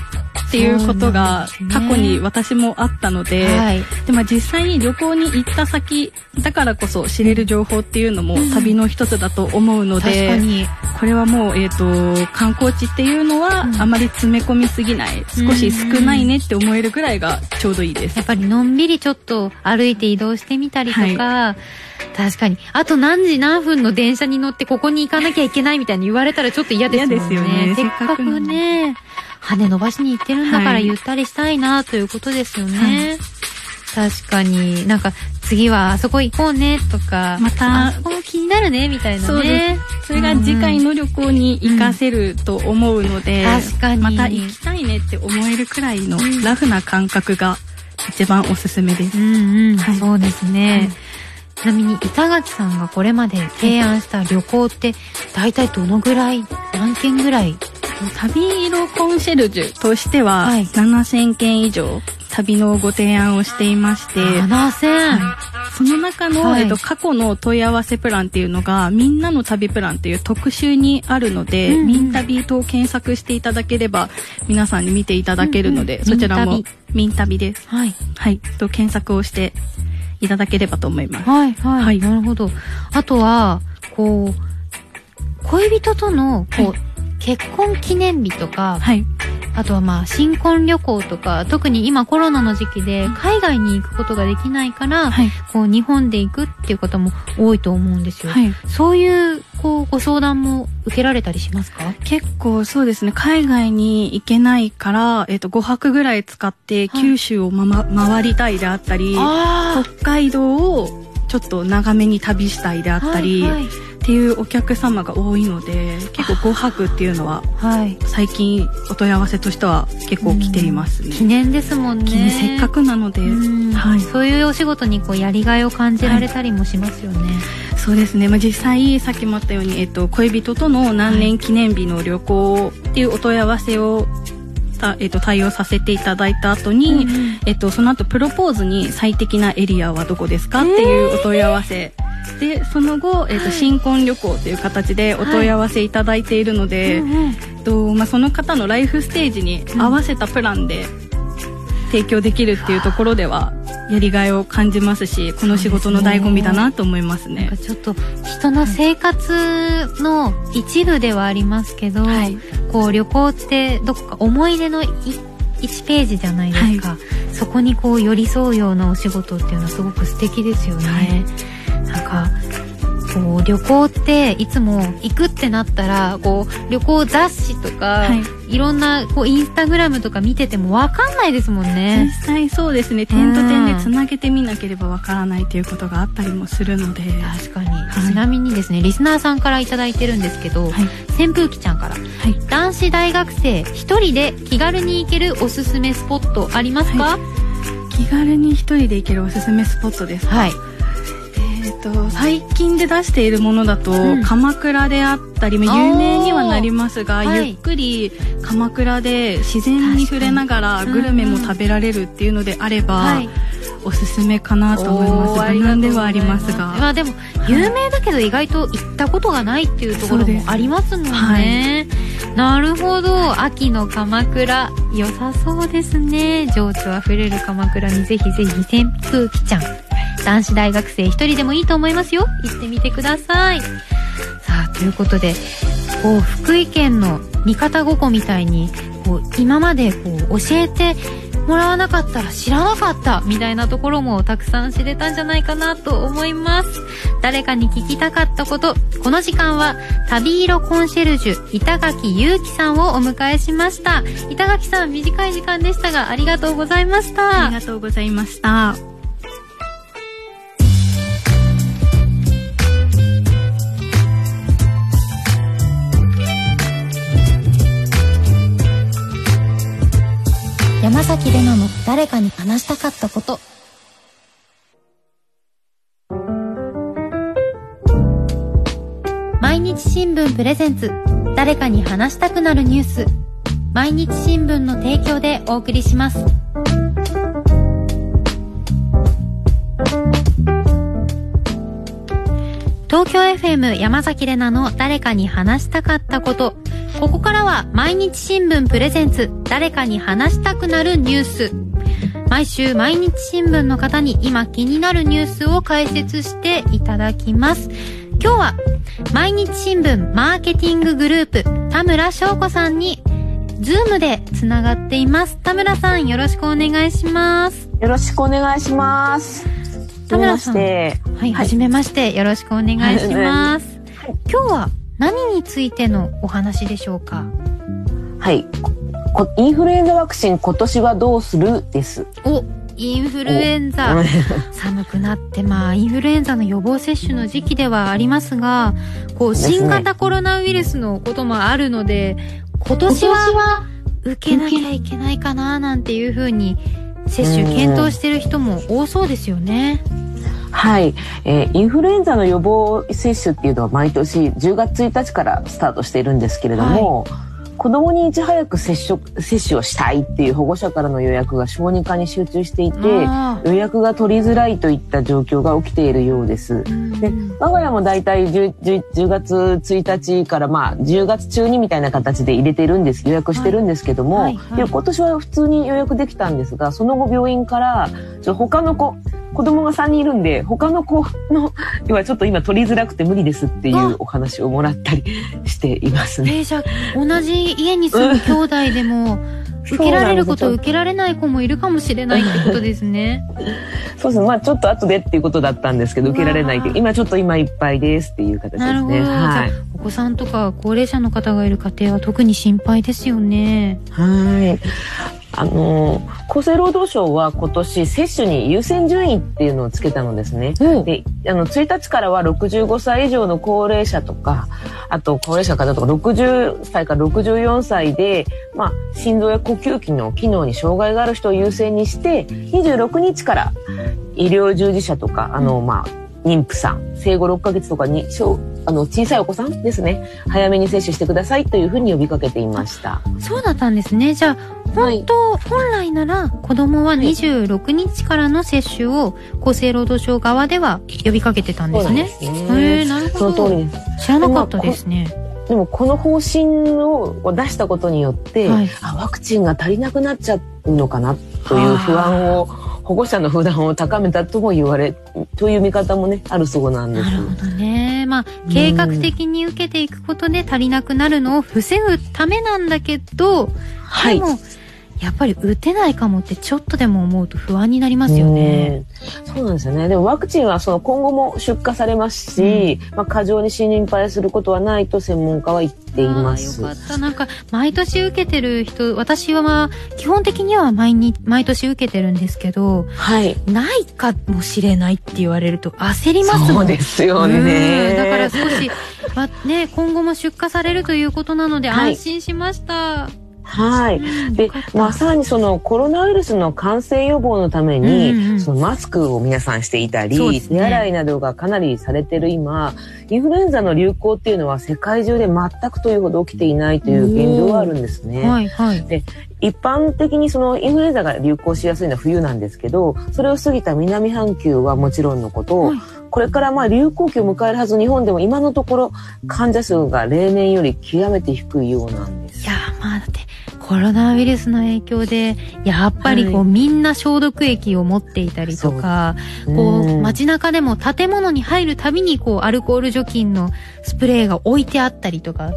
っていうことが過去に私もあったので、はい。でまあ、実際に旅行に行った先だからこそ知れる情報っていうのも旅の一つだと思うの確で、かに。これはもう、えっ、と、観光地っていうのは、うん。あまり詰め込みすぎない、少し少ないねって思えるぐらいがちょうどいいです。やっ。ぱりのんびりちょっと歩いて移動してみたりとか、確かに。あと何時何分の電車に乗ってここに行かなきゃいけないみたいに言われたらちょっと嫌ですもんね。嫌ですよね。せっかくね、羽伸ばしに行ってるんだからはいゆったりしたいなということですよね。確かに。なんか次はあそこ行こうねとか、またあそこも気になるねみたいなね。そうです。それが次回の旅行に活かせると思うので、確かにまた行きたいねって思えるくらいのうんラフな感覚が一番おすすめです。うんうん、はいそうですね。はいちなみに板垣さんがこれまで提案した旅行って大体どのぐらい何件ぐらい旅色コンシェルジュとしては、はい。7000件以上旅のご提案をしていまして、7000、その中の、はい。えっと、過去の問い合わせプランっていうのが、みんなの旅プランっていう特集にあるので、うんうん。ミン旅と検索していただければ、皆さんに見ていただけるので、うんうん。そちらもミン、ミン旅です。はい。はい。と検索をしていただければと思います。はいはい、はい。なるほど。あとはこう恋人とのこう、はい結婚記念日とか、はい。あとはまあ新婚旅行とか特に今コロナの時期で海外に行くことができないから、はい。こう日本で行くっていう方も多いと思うんですよ、はい。そういうこうご相談も受けられたりしますか？結構そうですね、海外に行けないから、えっ、と、5泊ぐらい使ってはい。九州を、まま、回りたいであったり、あ北海道をちょっと長めに旅したいであったり、はいはいっていうお客様が多いので結構5泊っていうのははい。最近お問い合わせとしては結構来ていますね。記念ですもんね。せっかくなので、うん。はい、そういうお仕事にこうやりがいを感じられたりもしますよね、そうですね、まあ、実際さっきもあったように、えっと、恋人との何年記念日の旅行っていうお問い合わせを、たえっと、対応させていただいた後に、うんうん。えっと、その後プロポーズに最適なエリアはどこですか？っていうお問い合わせ、でその後、えっと、新婚旅行という形でお問い合わせいただいているので、うんうん。えっとまあ、その方のライフステージに合わせたプランで提供できるっていうところではやりがいを感じますしこの仕事の醍醐味だなと思いますね。なんか。ちょっと人の生活の一部ではありますけど、はい。こう旅行ってどこか思い出のい1ページじゃないですか、そこにこう寄り添うようなお仕事っていうのはすごく素敵ですよね、なんかこう旅行っていつも行くってなったらこう旅行雑誌とか、はい。い、ろんなこうインスタグラムとか見ててもわかんないですもんね。実際そうですね。点と点でつなげてみなければわからないということがあったりもするので。確かに、はい。ちなみにですねリスナーさんから頂いてるんですけど、はい。扇風機ちゃんからはい。男子大学生一人で気軽に行けるおすすめスポットありますか？気軽に一人で行けるおすすめスポットですか？はい、えー、と最近で出しているものだと、うん。鎌倉であったり有名にはなりますが、はい。ゆっくり鎌倉で自然に触れながらグルメも食べられるっていうのであれば、はい。おすすめかなと思います。無難ではありますまがあでも有名だけど意外と行ったことがないっていうところもありますもんね、なるほど。秋の鎌倉良さそうですね。情緒あふれる鎌倉にぜひぜひ扇風機ちゃん男子大学生一人でもいいと思いますよ。行ってみてください。さあということでこう福井県の三方五湖みたいにこう今までこう教えてもらわなかったら知らなかったみたいなところもたくさん知れたんじゃないかなと思います。誰かに聞きたかったことこの時間は旅色コンシェルジュ板垣祐樹さんをお迎えしました。板垣さん短い時間でしたがありがとうございました。ありがとうございました。崎怜奈の誰かに話したかったこと。毎日新聞プレゼンツ。誰かに話したくなるニュース。毎日新聞の提供でお送りします。東京 FM 山崎怜奈の誰かに話したかったこと。ここからは毎日新聞プレゼンツ。誰かに話したくなるニュース。毎週毎日新聞の方に今気になるニュースを解説していただきます。今日は毎日新聞マーケティンググループ田村翔子さんにズームでつながっています。田村さんよろしくお願いします。よろしくお願いします。田村さんはい、はじめまして。よろしくお願いします。今日は何についてのお話でしょうか？はい。こインフルエンザワクチン今年はどうする？です。おインフルエンザ 寒くなってまあインフルエンザの予防接種の時期ではありますがこう新型コロナウイルスのこともあるので今年は受けなきゃいけないかななんていうふうに接種検討してる人も多そうですよね。はい、えーインフルエンザの予防接種っていうのは毎年10月1日からスタートしているんですけれども、子供にいち早く接種接種をしたいっていう保護者からの予約が小児科に集中していてあ予約が取りづらいといった状況が起きているようです。ーで我が家もだいたい 10, 10 10月1日からまあ10月中にみたいな形で入れてるんです予約してるんですけども、はいはいで今年は普通に予約できたんですがその後病院からちょ他の子子供が3人いるんで他の子の要はちょっと今取りづらくて無理ですっていうお話をもらったりしていますね。え同じ家に住む兄弟でも 受けられる子と受けられない子もいるかもしれないってことですね。そうですねまあちょっと後でっていうことだったんですけど受けられないって今ちょっと今いっぱいですっていう形ですね。なるほど。はいお子さんとか高齢者の方がいる家庭は特に心配ですよね。はい。あの厚生労働省は今年接種に優先順位っていうのをつけたのですね。で、あの1日からは65歳以上の高齢者とか、あと高齢者の方とか60歳から64歳で、まあ心臓や呼吸器の機能に障害がある人を優先にして、26日から医療従事者とか、あのまあ妊婦さん、生後6ヶ月とかに小あの小さいお子さんですね、早めに接種してくださいというふうに呼びかけていました。そうだったんですね。じゃあ、本当、本来なら子供は26日からの接種を厚生労働省側では呼びかけてたんですね。そねへえ、なるそほど。の通りです。知らなかったですね。でもこの方針を出したことによって、はいあワクチンが足りなくなっちゃうのかなという不安を保護者の不安を高めたとも言われという見方もねあるそうなんですな。るほどね。まあ、計画的に受けていくことで足りなくなるのを防ぐためなんだけど、はいでも、やっぱり打てないかもってちょっとでも思うと不安になりますよね。うんそうなんですよね。でもワクチンはその今後も出荷されますし、まあ過剰に心配することはないと専門家は言っています。よかった。なんか、毎年受けてる人、私はまあ、基本的には毎日、毎年受けてるんですけど、はい。ないかもしれないって言われると焦りますもん。そうですようんね。だから少し、まね、今後も出荷されるということなのではい安心しました。はい。でよかっ、たまあ、さらにそのコロナウイルスの感染予防のために、うんうんそのマスクを皆さんしていたり、ね手洗いなどがかなりされてる今、インフルエンザの流行っていうのは世界中で全くというほど起きていないという現状があるんですね。はい、はい。一般的にそのインフルエンザが流行しやすいのは冬なんですけど、それを過ぎた南半球はもちろんのこと、はいこれからまあ流行期を迎えるはず日本でも今のところ患者数が例年より極めて低いようなんです。いやーまあだってコロナウイルスの影響でやっぱりこう、はいみんな消毒液を持っていたりとかこううん街中でも建物に入るたびにこうアルコール除菌のスプレーが置いてあったりとか、ね。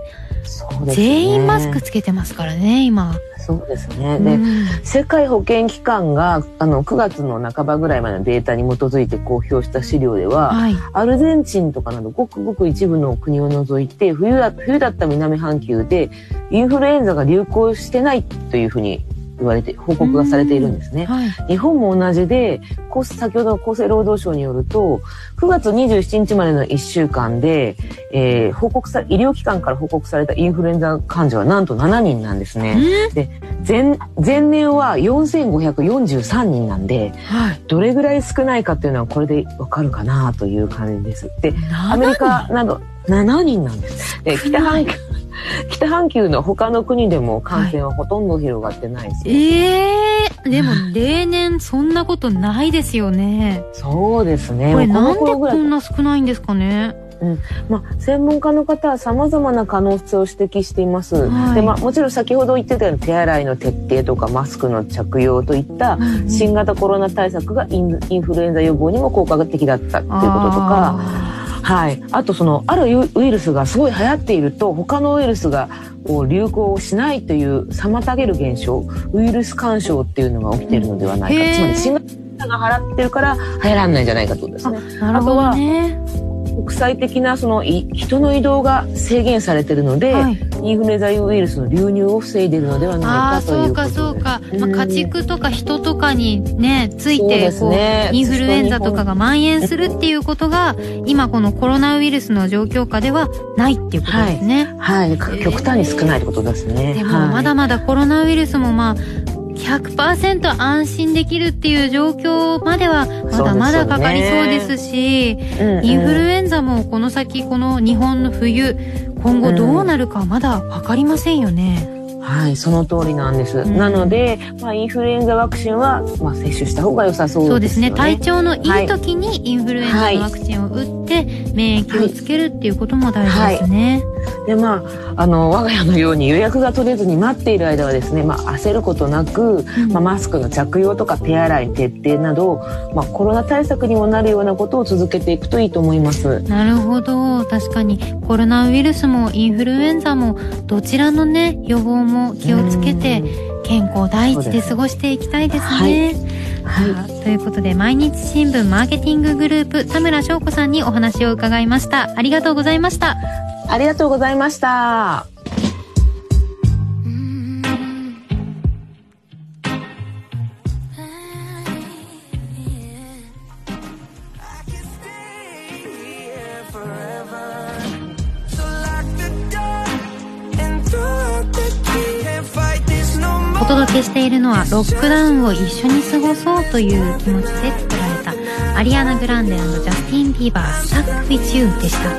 全員マスクつけてますからね今。そうですね。で、うん世界保健機関があの9月の半ばぐらいまでのデータに基づいて公表した資料では、はい。アルゼンチンとかなどごくごく一部の国を除いて冬だ冬だった南半球でインフルエンザが流行してないというふうに言われて報告がされているんですね。はい。日本も同じで、厚先ほどの厚生労働省によると、9月27日までの1週間で、えー報告さ、医療機関から報告されたインフルエンザ患者はなんと7人なんですね。で、前、前年は4543人なんで、はい。どれぐらい少ないかっていうのはこれでわかるかなという感じです。で、アメリカなど7人なんです。で、北半球、北半球の他の国でも感染はほとんど広がってないです、ええー、でも例年そんなことないですよね。そうですね。これなんでこんな少ないんですかね。まあ、専門家の方は様々な可能性を指摘しています。はいで、まあ、もちろん先ほど言ってたように手洗いの徹底とかマスクの着用といった新型コロナ対策がインインフルエンザ予防にも効果的だったっていうこととか、はい。あとその、あるウイルスがすごい流行っていると、他のウイルスがこう流行しないという妨げる現象、ウイルス干渉っていうのが起きているのではないか。つまり新型が払ってるから流行らないんじゃないかとですね。なるほどね。国際的なそのい人の移動が制限されているので、はい。インフルエンザウイルスの流入を防いでいるのではあないあ、かということそうかそうか。まあ、うん。家畜とか人とかにね、ついて、こう、すね。インフルエンザとかが蔓延するっていうことが、今このコロナウイルスの状況下ではないっていうことですね。はい、か極端に少ないってことですね。でも、はい。まだまだコロナウイルスもまあ、100%安心できるっていう状況まではまだまだかかりそうですし、うんうん。インフルエンザもこの先この日本の冬、今後どうなるかまだわかりませんよね。はい、その通りなんです。んなので、まあ、インフルエンザワクチンは、まあ、接種した方が良さそうですよね。そうですね。体調のいい時にインフルエンザのワクチンを打って免疫をつけるっていうことも大事ですね。で、まあ、あの、我が家のように予約が取れずに待っている間はですね、まあ、焦ることなく、まあ、マスクの着用とか手洗い徹底など、まあ、コロナ対策にもなるようなことを続けていくといいと思います。なるほど。確かにコロナウイルスもインフルエンザもどちらのね、予防も気をつけて健康第一で過ごしていきたいですね。はい。ということで毎日新聞マーケティンググループ田村翔子さんにお話を伺いました。ありがとうございました。ありがとうございました。届けしているのはロックダウンを一緒に過ごそうという気持ちで作られたアリアナ・グランデジャスティン・ビーバー「スタック・ウィチュー」でした。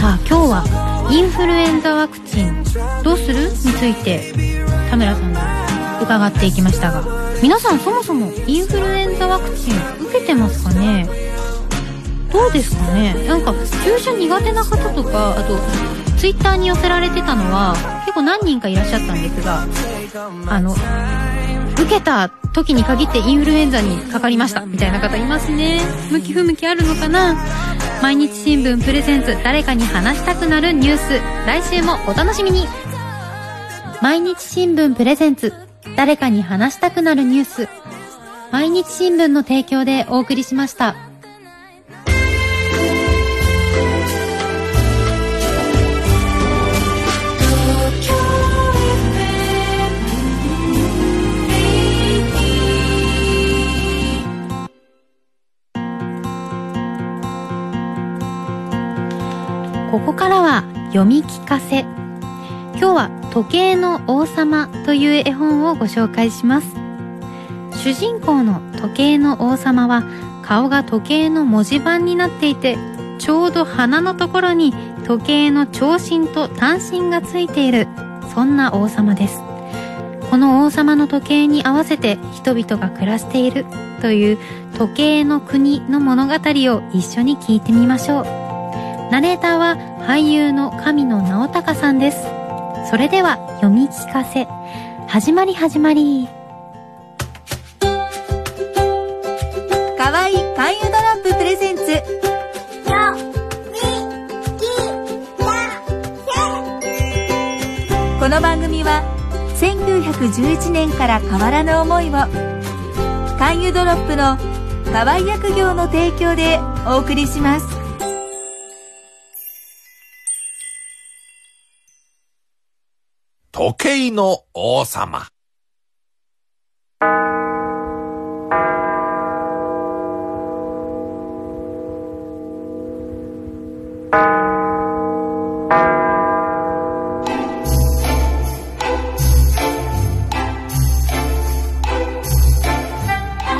さあ今日はインフルエンザワクチンどうするについて田村さんに伺っていきましたが皆さんそもそもインフルエンザワクチン受けてますかね？どうですかね？なんか注射苦手な方とかあとツイッターに寄せられてたのは結構何人かいらっしゃったんですがあの受けた時に限ってインフルエンザにかかりましたみたいな方いますね。向き不向きあるのかな？毎日新聞プレゼンツ誰かに話したくなるニュース来週もお楽しみに。毎日新聞プレゼンツ誰かに話したくなるニュース。毎日新聞の提供でお送りしました。ここからは読み聞かせ。今日は時計の王様という絵本をご紹介します。主人公の時計の王様は顔が時計の文字盤になっていてちょうど鼻のところに時計の長針と短針がついているそんな王様です。この王様の時計に合わせて人々が暮らしているという時計の国の物語を一緒に聞いてみましょう。ナレーターは俳優の神野直隆さんです。それでは読み聞かせ。始まり始まり。かわいい勧誘ドロッププレゼンツ。この番組は1911年から変わらぬ思いを。勧誘ドロップの河合薬業の提供でお送りします。時計の王様。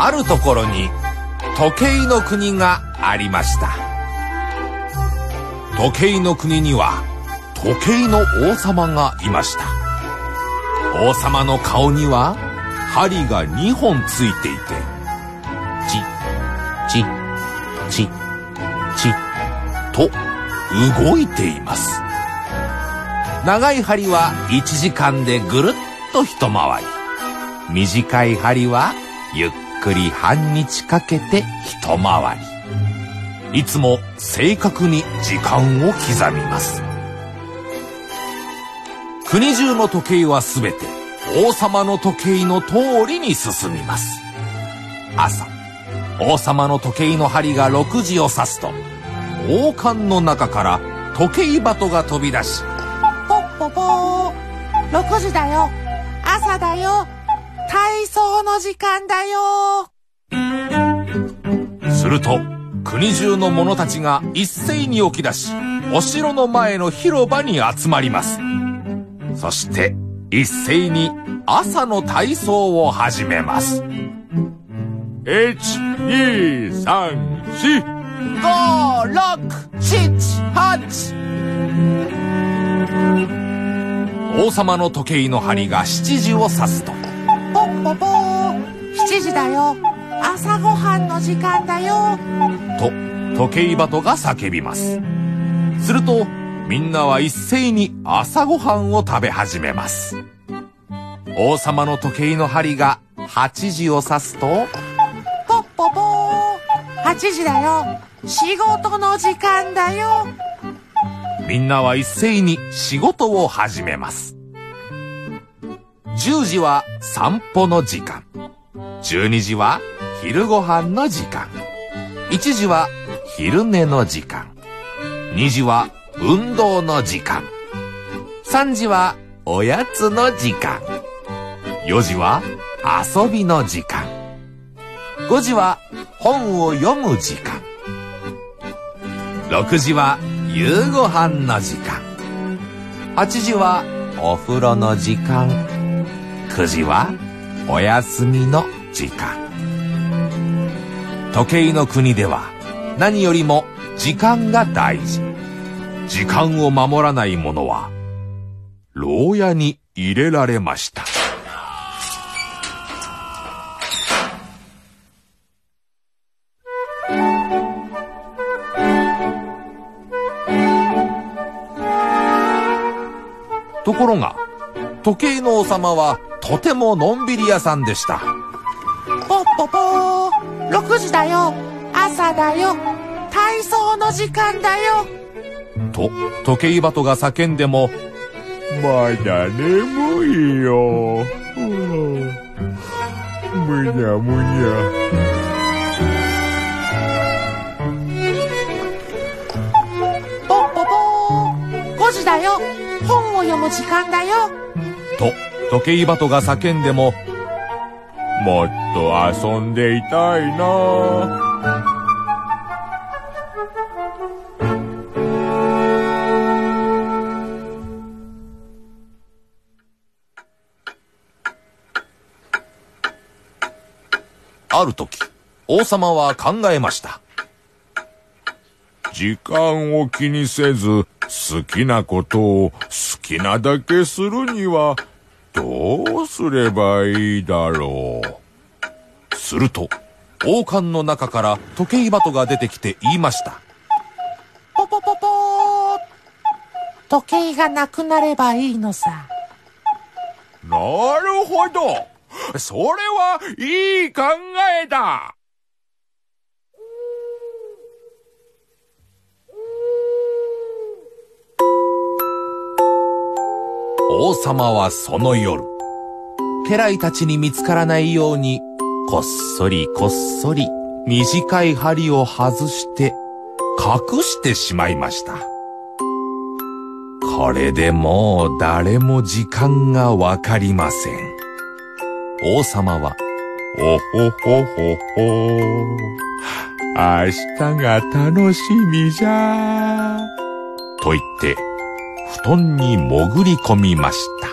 あるところに時計の国がありました。時計の国には時計の王様がいました王様の顔には針が2本ついていてチッチッチッチと動いています。長い針は1時間でぐるっと一回り。短い針はゆっくり半日かけて一回り。いつも正確に時間を刻みます。国中の時計はすべて王様の時計の通りに進みます。朝王様の時計の針が6時を指すと王冠の中から時計鳩が飛び出しポッポポー6時だよ。朝だよ。体操の時間だよ。すると国中の者たちが一斉に起き出しお城の前の広場に集まりますそして一斉に朝の体操を始めます。1234567王様の時計の針が7時を指すと。ポッポポー7時だよ。朝ごはんの時間だよ。と時計鳩が叫びます。するとみんなは一斉に朝ごはんを食べ始めます。王様の時計の針が8時を指すとポッポポー8時だよ。仕事の時間だよ。みんなは一斉に仕事を始めます。10時は散歩の時間。12時は昼ご飯の時間。1時は昼寝の時間。2時は運動の時間。3時はおやつの時間。4時は遊びの時間。5時は本を読む時間。6時は夕ご飯の時間。8時はお風呂の時間。9時はお休みの時間。時計の国では何よりも時間が大事。時間を守らない者は牢屋に入れられました。ところが時計の王様はとてものんびり屋さんでした。ポッポポー6時だよ。朝だよ。体操の時間だよ。と時計鳩が叫んでもまだ眠いよ。むにゃむにゃ。ポッポポー5時だよ本を読む時間だよと、時計バトが叫んでも、もっと遊んでいたいな。ある時、王様は考えました。時間を気にせず、好きなことを好きなだけするには、どうすればいいだろう。すると、王冠の中から時計鳩が出てきて言いました。ポポポポー時計がなくなればいいのさなるほどそれはいい考えだ王様はその夜、家来たちに見つからないように、こっそりこっそり短い針を外して、隠してしまいました。これでもう誰も時間がわかりません。王様は、おほほほほ。明日が楽しみじゃ。と言って、布団に潜り込みました。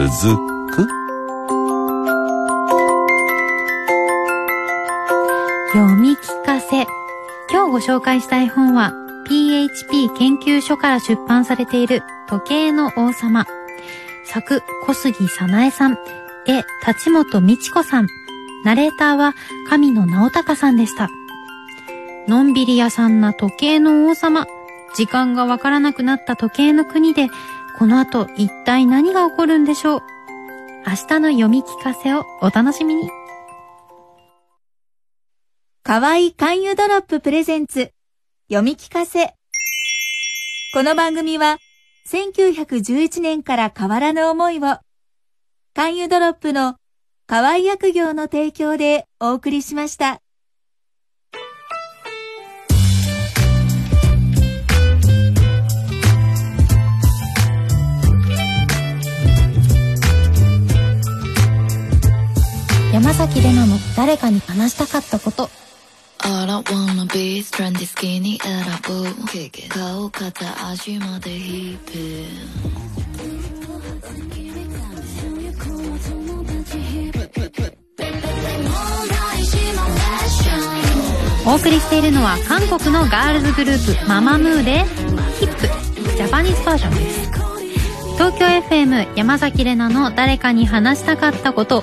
続く読み聞かせ。今日ご紹介したい本は PHP 研究所から出版されている時計の王様。作小杉さなえさん。絵立本美智子さん。ナレーターは神野直隆さんでした。のんびり屋さんな時計の王様。時間がわからなくなった時計の国で、この後一体何が起こるんでしょう。明日の読み聞かせをお楽しみに。かわいい勧誘ドロッププレゼンツ読み聞かせこの番組は1911年から変わらぬ思いを勧誘ドロップの河合薬業の提供でお送りしました。山崎怜奈の誰かに話したかったこと。I don't wanna be trendy skinny 選ぶ顔片足までヒップお送りしているのは韓国のガールズグループママムーでヒップジャパニーズバージョンです。東京 FM 山崎怜奈の誰かに話したかったこと。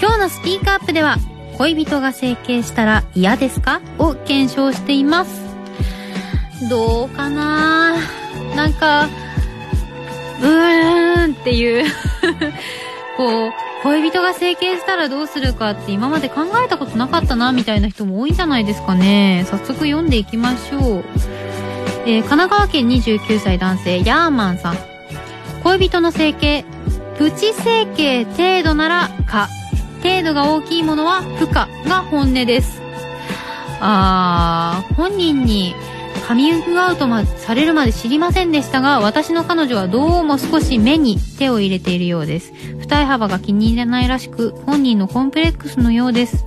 今日のスピークアップでは恋人が整形したら嫌ですか？を検証しています。どうかな？なんかうーんっていう。こう恋人が整形したらどうするかって今まで考えたことなかったなみたいな人も多いんじゃないですかね。早速読んでいきましょう、えー神奈川県29歳男性ヤーマンさん。恋人の整形プチ整形程度なら可。程度が大きいものは不可が本音です。あー本人にカミングアウトされるまで知りませんでしたが私の彼女はどうも少し目に手を入れているようです。二重幅が気に入らないらしく本人のコンプレックスのようです。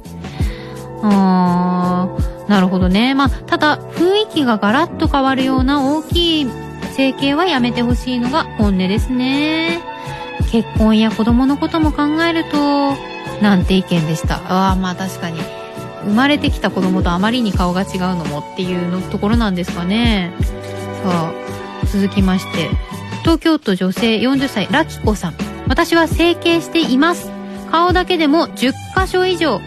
あーなるほどね。まあただ雰囲気がガラッと変わるような大きい整形はやめてほしいのが本音ですね。結婚や子供のことも考えるとなんて意見でした。ああまあ確かに。生まれてきた子供とあまりに顔が違うのもっていうのところなんですかね。さあ続きまして。東京都女性40歳ラキコさん。私は整形しています。顔だけでも10箇所以上。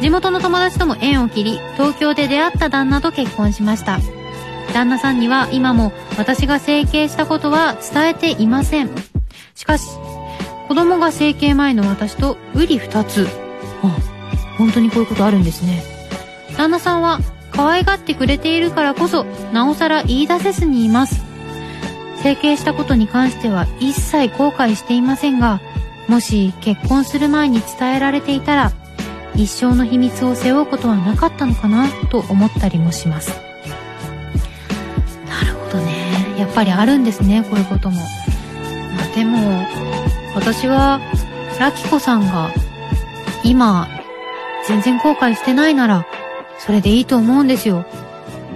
地元の友達とも縁を切り東京で出会った旦那と結婚しました。旦那さんには今も私が整形したことは伝えていません。しかし子供が整形前の私と瓜二つ。あ本当にこういうことあるんですね。旦那さんは可愛がってくれているからこそなおさら言い出せずにいます。整形したことに関しては一切後悔していませんがもし結婚する前に伝えられていたら一生の秘密を背負うことはなかったのかなと思ったりもします。なるほどね。やっぱりあるんですねこういうことも、まあ、でも私はラキコさんが今全然後悔してないならそれでいいと思うんですよ。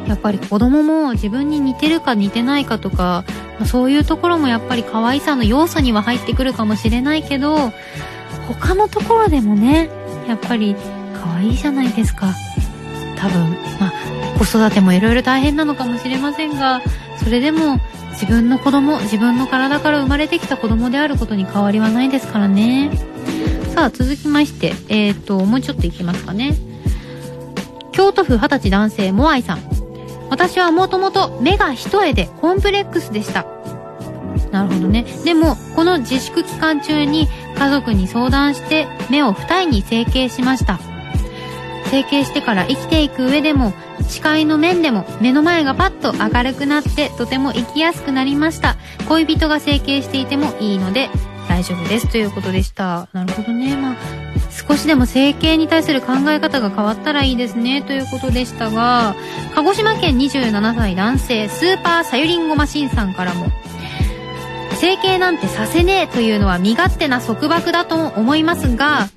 やっぱり子供も自分に似てるか似てないかとか、そういうところもやっぱり可愛さの要素には入ってくるかもしれないけど他のところでもねやっぱり可愛いじゃないですか。多分まあ子育てもいろいろ大変なのかもしれませんがそれでも自分の子供自分の体から生まれてきた子供であることに変わりはないですからね。さあ続きましてえっ、ともうちょっといきますかね。京都府二十歳男性モアイさん。私はもともと目が一重でコンプレックスでした。なるほどね。でもこの自粛期間中に家族に相談して目を二重に整形しました。整形してから生きていく上でも視界の面でも目の前がパッと明るくなってとても生きやすくなりました。恋人が整形していてもいいので大丈夫です。ということでした。なるほどね。まあ少しでも整形に対する考え方が変わったらいいですね。ということでしたが鹿児島県27歳男性スーパーサユリンゴマシンさんからも整形なんてさせねえというのは身勝手な束縛だと思いますが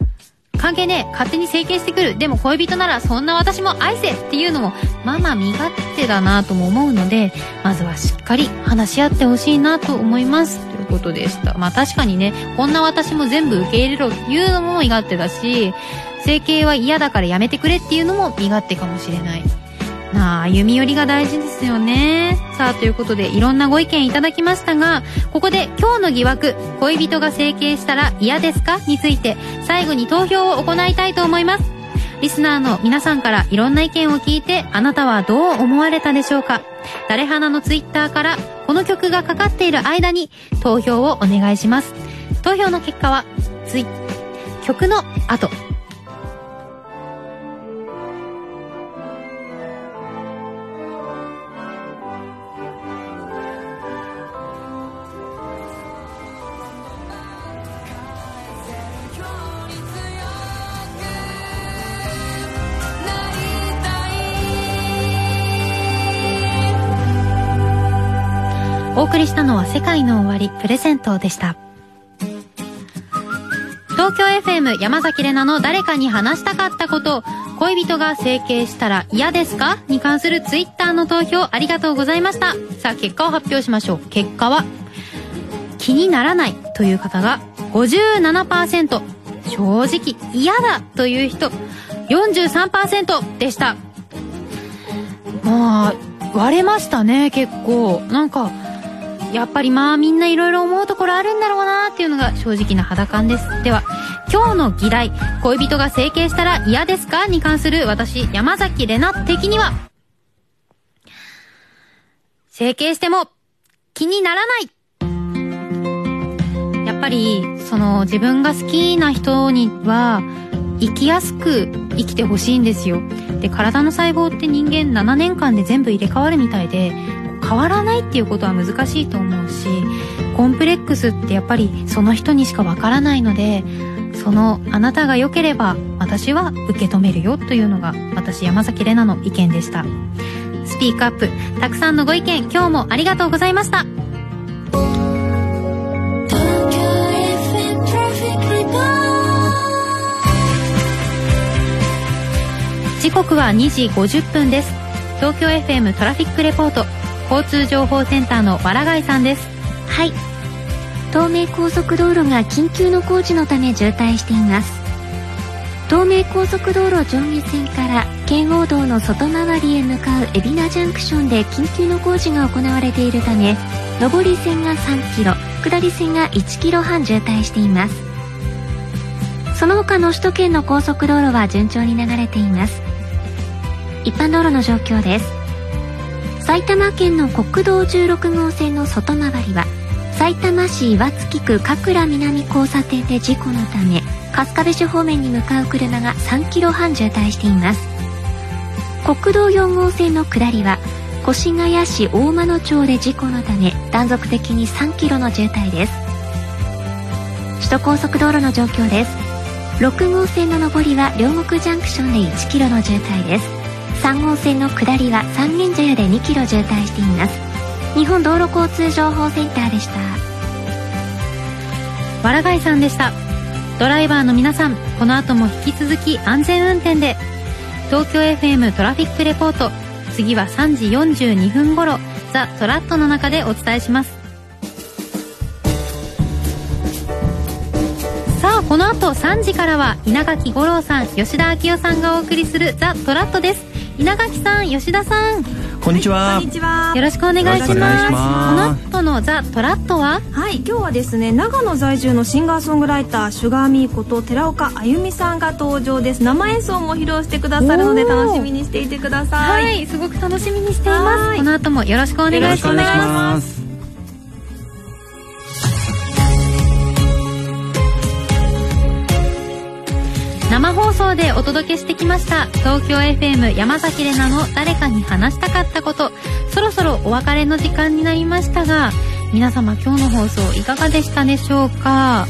関係ねえ勝手に整形してくる。でも恋人ならそんな私も愛せっていうのもまあまあ身勝手だなとも思うのでまずはしっかり話し合ってほしいなと思います。ということでした。まあ確かにねこんな私も全部受け入れろっていうのも身勝手だし整形は嫌だからやめてくれっていうのも身勝手かもしれない。なあ歩み寄りが大事ですよね。さあということでいろんなご意見いただきましたがここで今日の疑惑恋人が整形したら嫌ですか？について最後に投票を行いたいと思います。リスナーの皆さんからいろんな意見を聞いてあなたはどう思われたでしょうか？誰花のツイッターからこの曲がかかっている間に投票をお願いします。投票の結果はツイ曲の後。りしたのは世界の終わりプレゼントでした。東京 FM 山崎怜奈の誰かに話したかったこと。恋人が整形したら嫌ですかに関するツイッターの投票ありがとうございました。さあ結果を発表しましょう。結果は気にならないという方が57%正直嫌だという人。43%でした。まあ割れましたね結構。なんかやっぱりまあみんないろいろ思うところあるんだろうなっていうのが正直な肌感です。では今日の議題恋人が整形したら嫌ですかに関する私山崎怜奈的には。整形しても気にならない。やっぱりその自分が好きな人には生きやすく生きてほしいんですよ。で体の細胞って人間7年間で全部入れ替わるみたいで変わらないっていうことは難しいと思うしコンプレックスってやっぱりその人にしかわからないのでそのあなたが良ければ私は受け止めるよというのが私山崎怜奈の意見でした。スピークアップたくさんのご意見今日もありがとうございました。時刻は2時50分です。東京 FM トラフィックレポート。交通情報センターのわらがいさんです。はい。東名高速道路が緊急の工事のため渋滞しています。東名高速道路上下線から圏央道の外回りへ向かう海老名ジャンクションで緊急の工事が行われているため上り線が3キロ下り線が1キロ半渋滞しています。その他の首都圏の高速道路は順調に流れています。一般道路の状況です。埼玉県の国道16号線の外回りは埼玉市岩槻区加倉南交差点で事故のため春日部市方面に向かう車が3キロ半渋滞しています。国道4号線の下りは越谷市大間野町で事故のため断続的に3キロの渋滞です。首都高速道路の状況です。6号線の上りは両国ジャンクションで1キロの渋滞です。3号線の下りは三軒茶屋で2キロ渋滞しています。日本道路交通情報センターでした。わらがいさんでした。ドライバーの皆さんこの後も引き続き安全運転で。東京 FM トラフィックレポート。次は3時42分頃ザ・トラットの中でお伝えします。さあこの後3時からは稲垣吾郎さん吉田昭夫さんがお送りするザ・トラットです。稲垣さん吉田さん。こんにちは。こんにちは。よろしくお願いします。します。この後のザ・トラットは？はい、今日はですね、長野在住のシンガーソングライター、シュガーミーこと寺岡あゆみさんが登場です。生演奏も披露してくださるので楽しみにしていてくださ。はいいすごく楽しみにしていまはい。すこの後もよろしくお願いします送でお届けしてきました。東京 FM 山崎怜奈の誰かに話したかったこと。そろそろお別れの時間になりましたが皆様今日の放送いかがでしたでしょうか？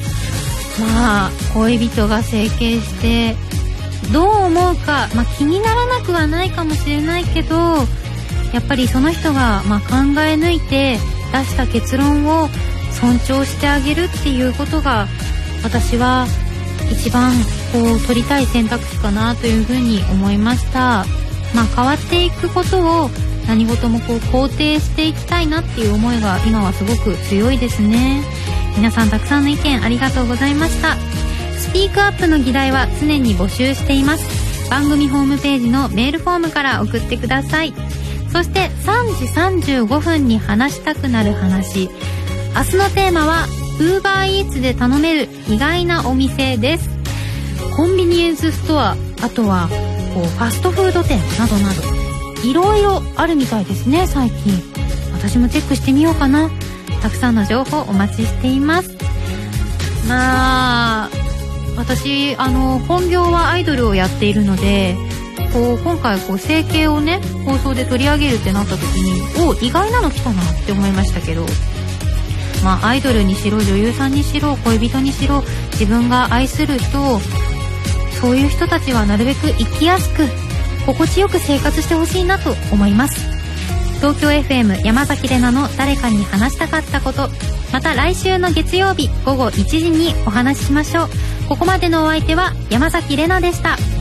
まあ恋人が整形してどう思うか、まあ、気にならなくはないかもしれないけどやっぱりその人が、まあ、考え抜いて出した結論を尊重してあげるっていうことが私は一番こう取りたい選択肢かなというふうに思いました。まあ変わっていくことを何事もこう肯定していきたいなっていう思いが今はすごく強いですね。皆さんたくさんの意見ありがとうございました。スピークアップの議題は常に募集しています。番組ホームページのメールフォームから送ってください。そして3時35分に話したくなる話。明日のテーマは UberEats で頼める意外なお店です。コンビニエンスストアあとはこうファストフード店などなどいろいろあるみたいですね最近。私もチェックしてみようかな。たくさんの情報お待ちしています。まあ私あの本業はアイドルをやっているのでこう今回こう整形をね放送で取り上げるってなった時にお意外なの来たなって思いましたけど。まあアイドルにしろ女優さんにしろ恋人にしろ自分が愛する人をそういう人たちはなるべく生きやすく心地よく生活してほしいなと思います。東京 FM 山崎怜奈の誰かに話したかったこと。また来週の月曜日午後1時にお話ししましょう。ここまでのお相手は山崎怜奈でした。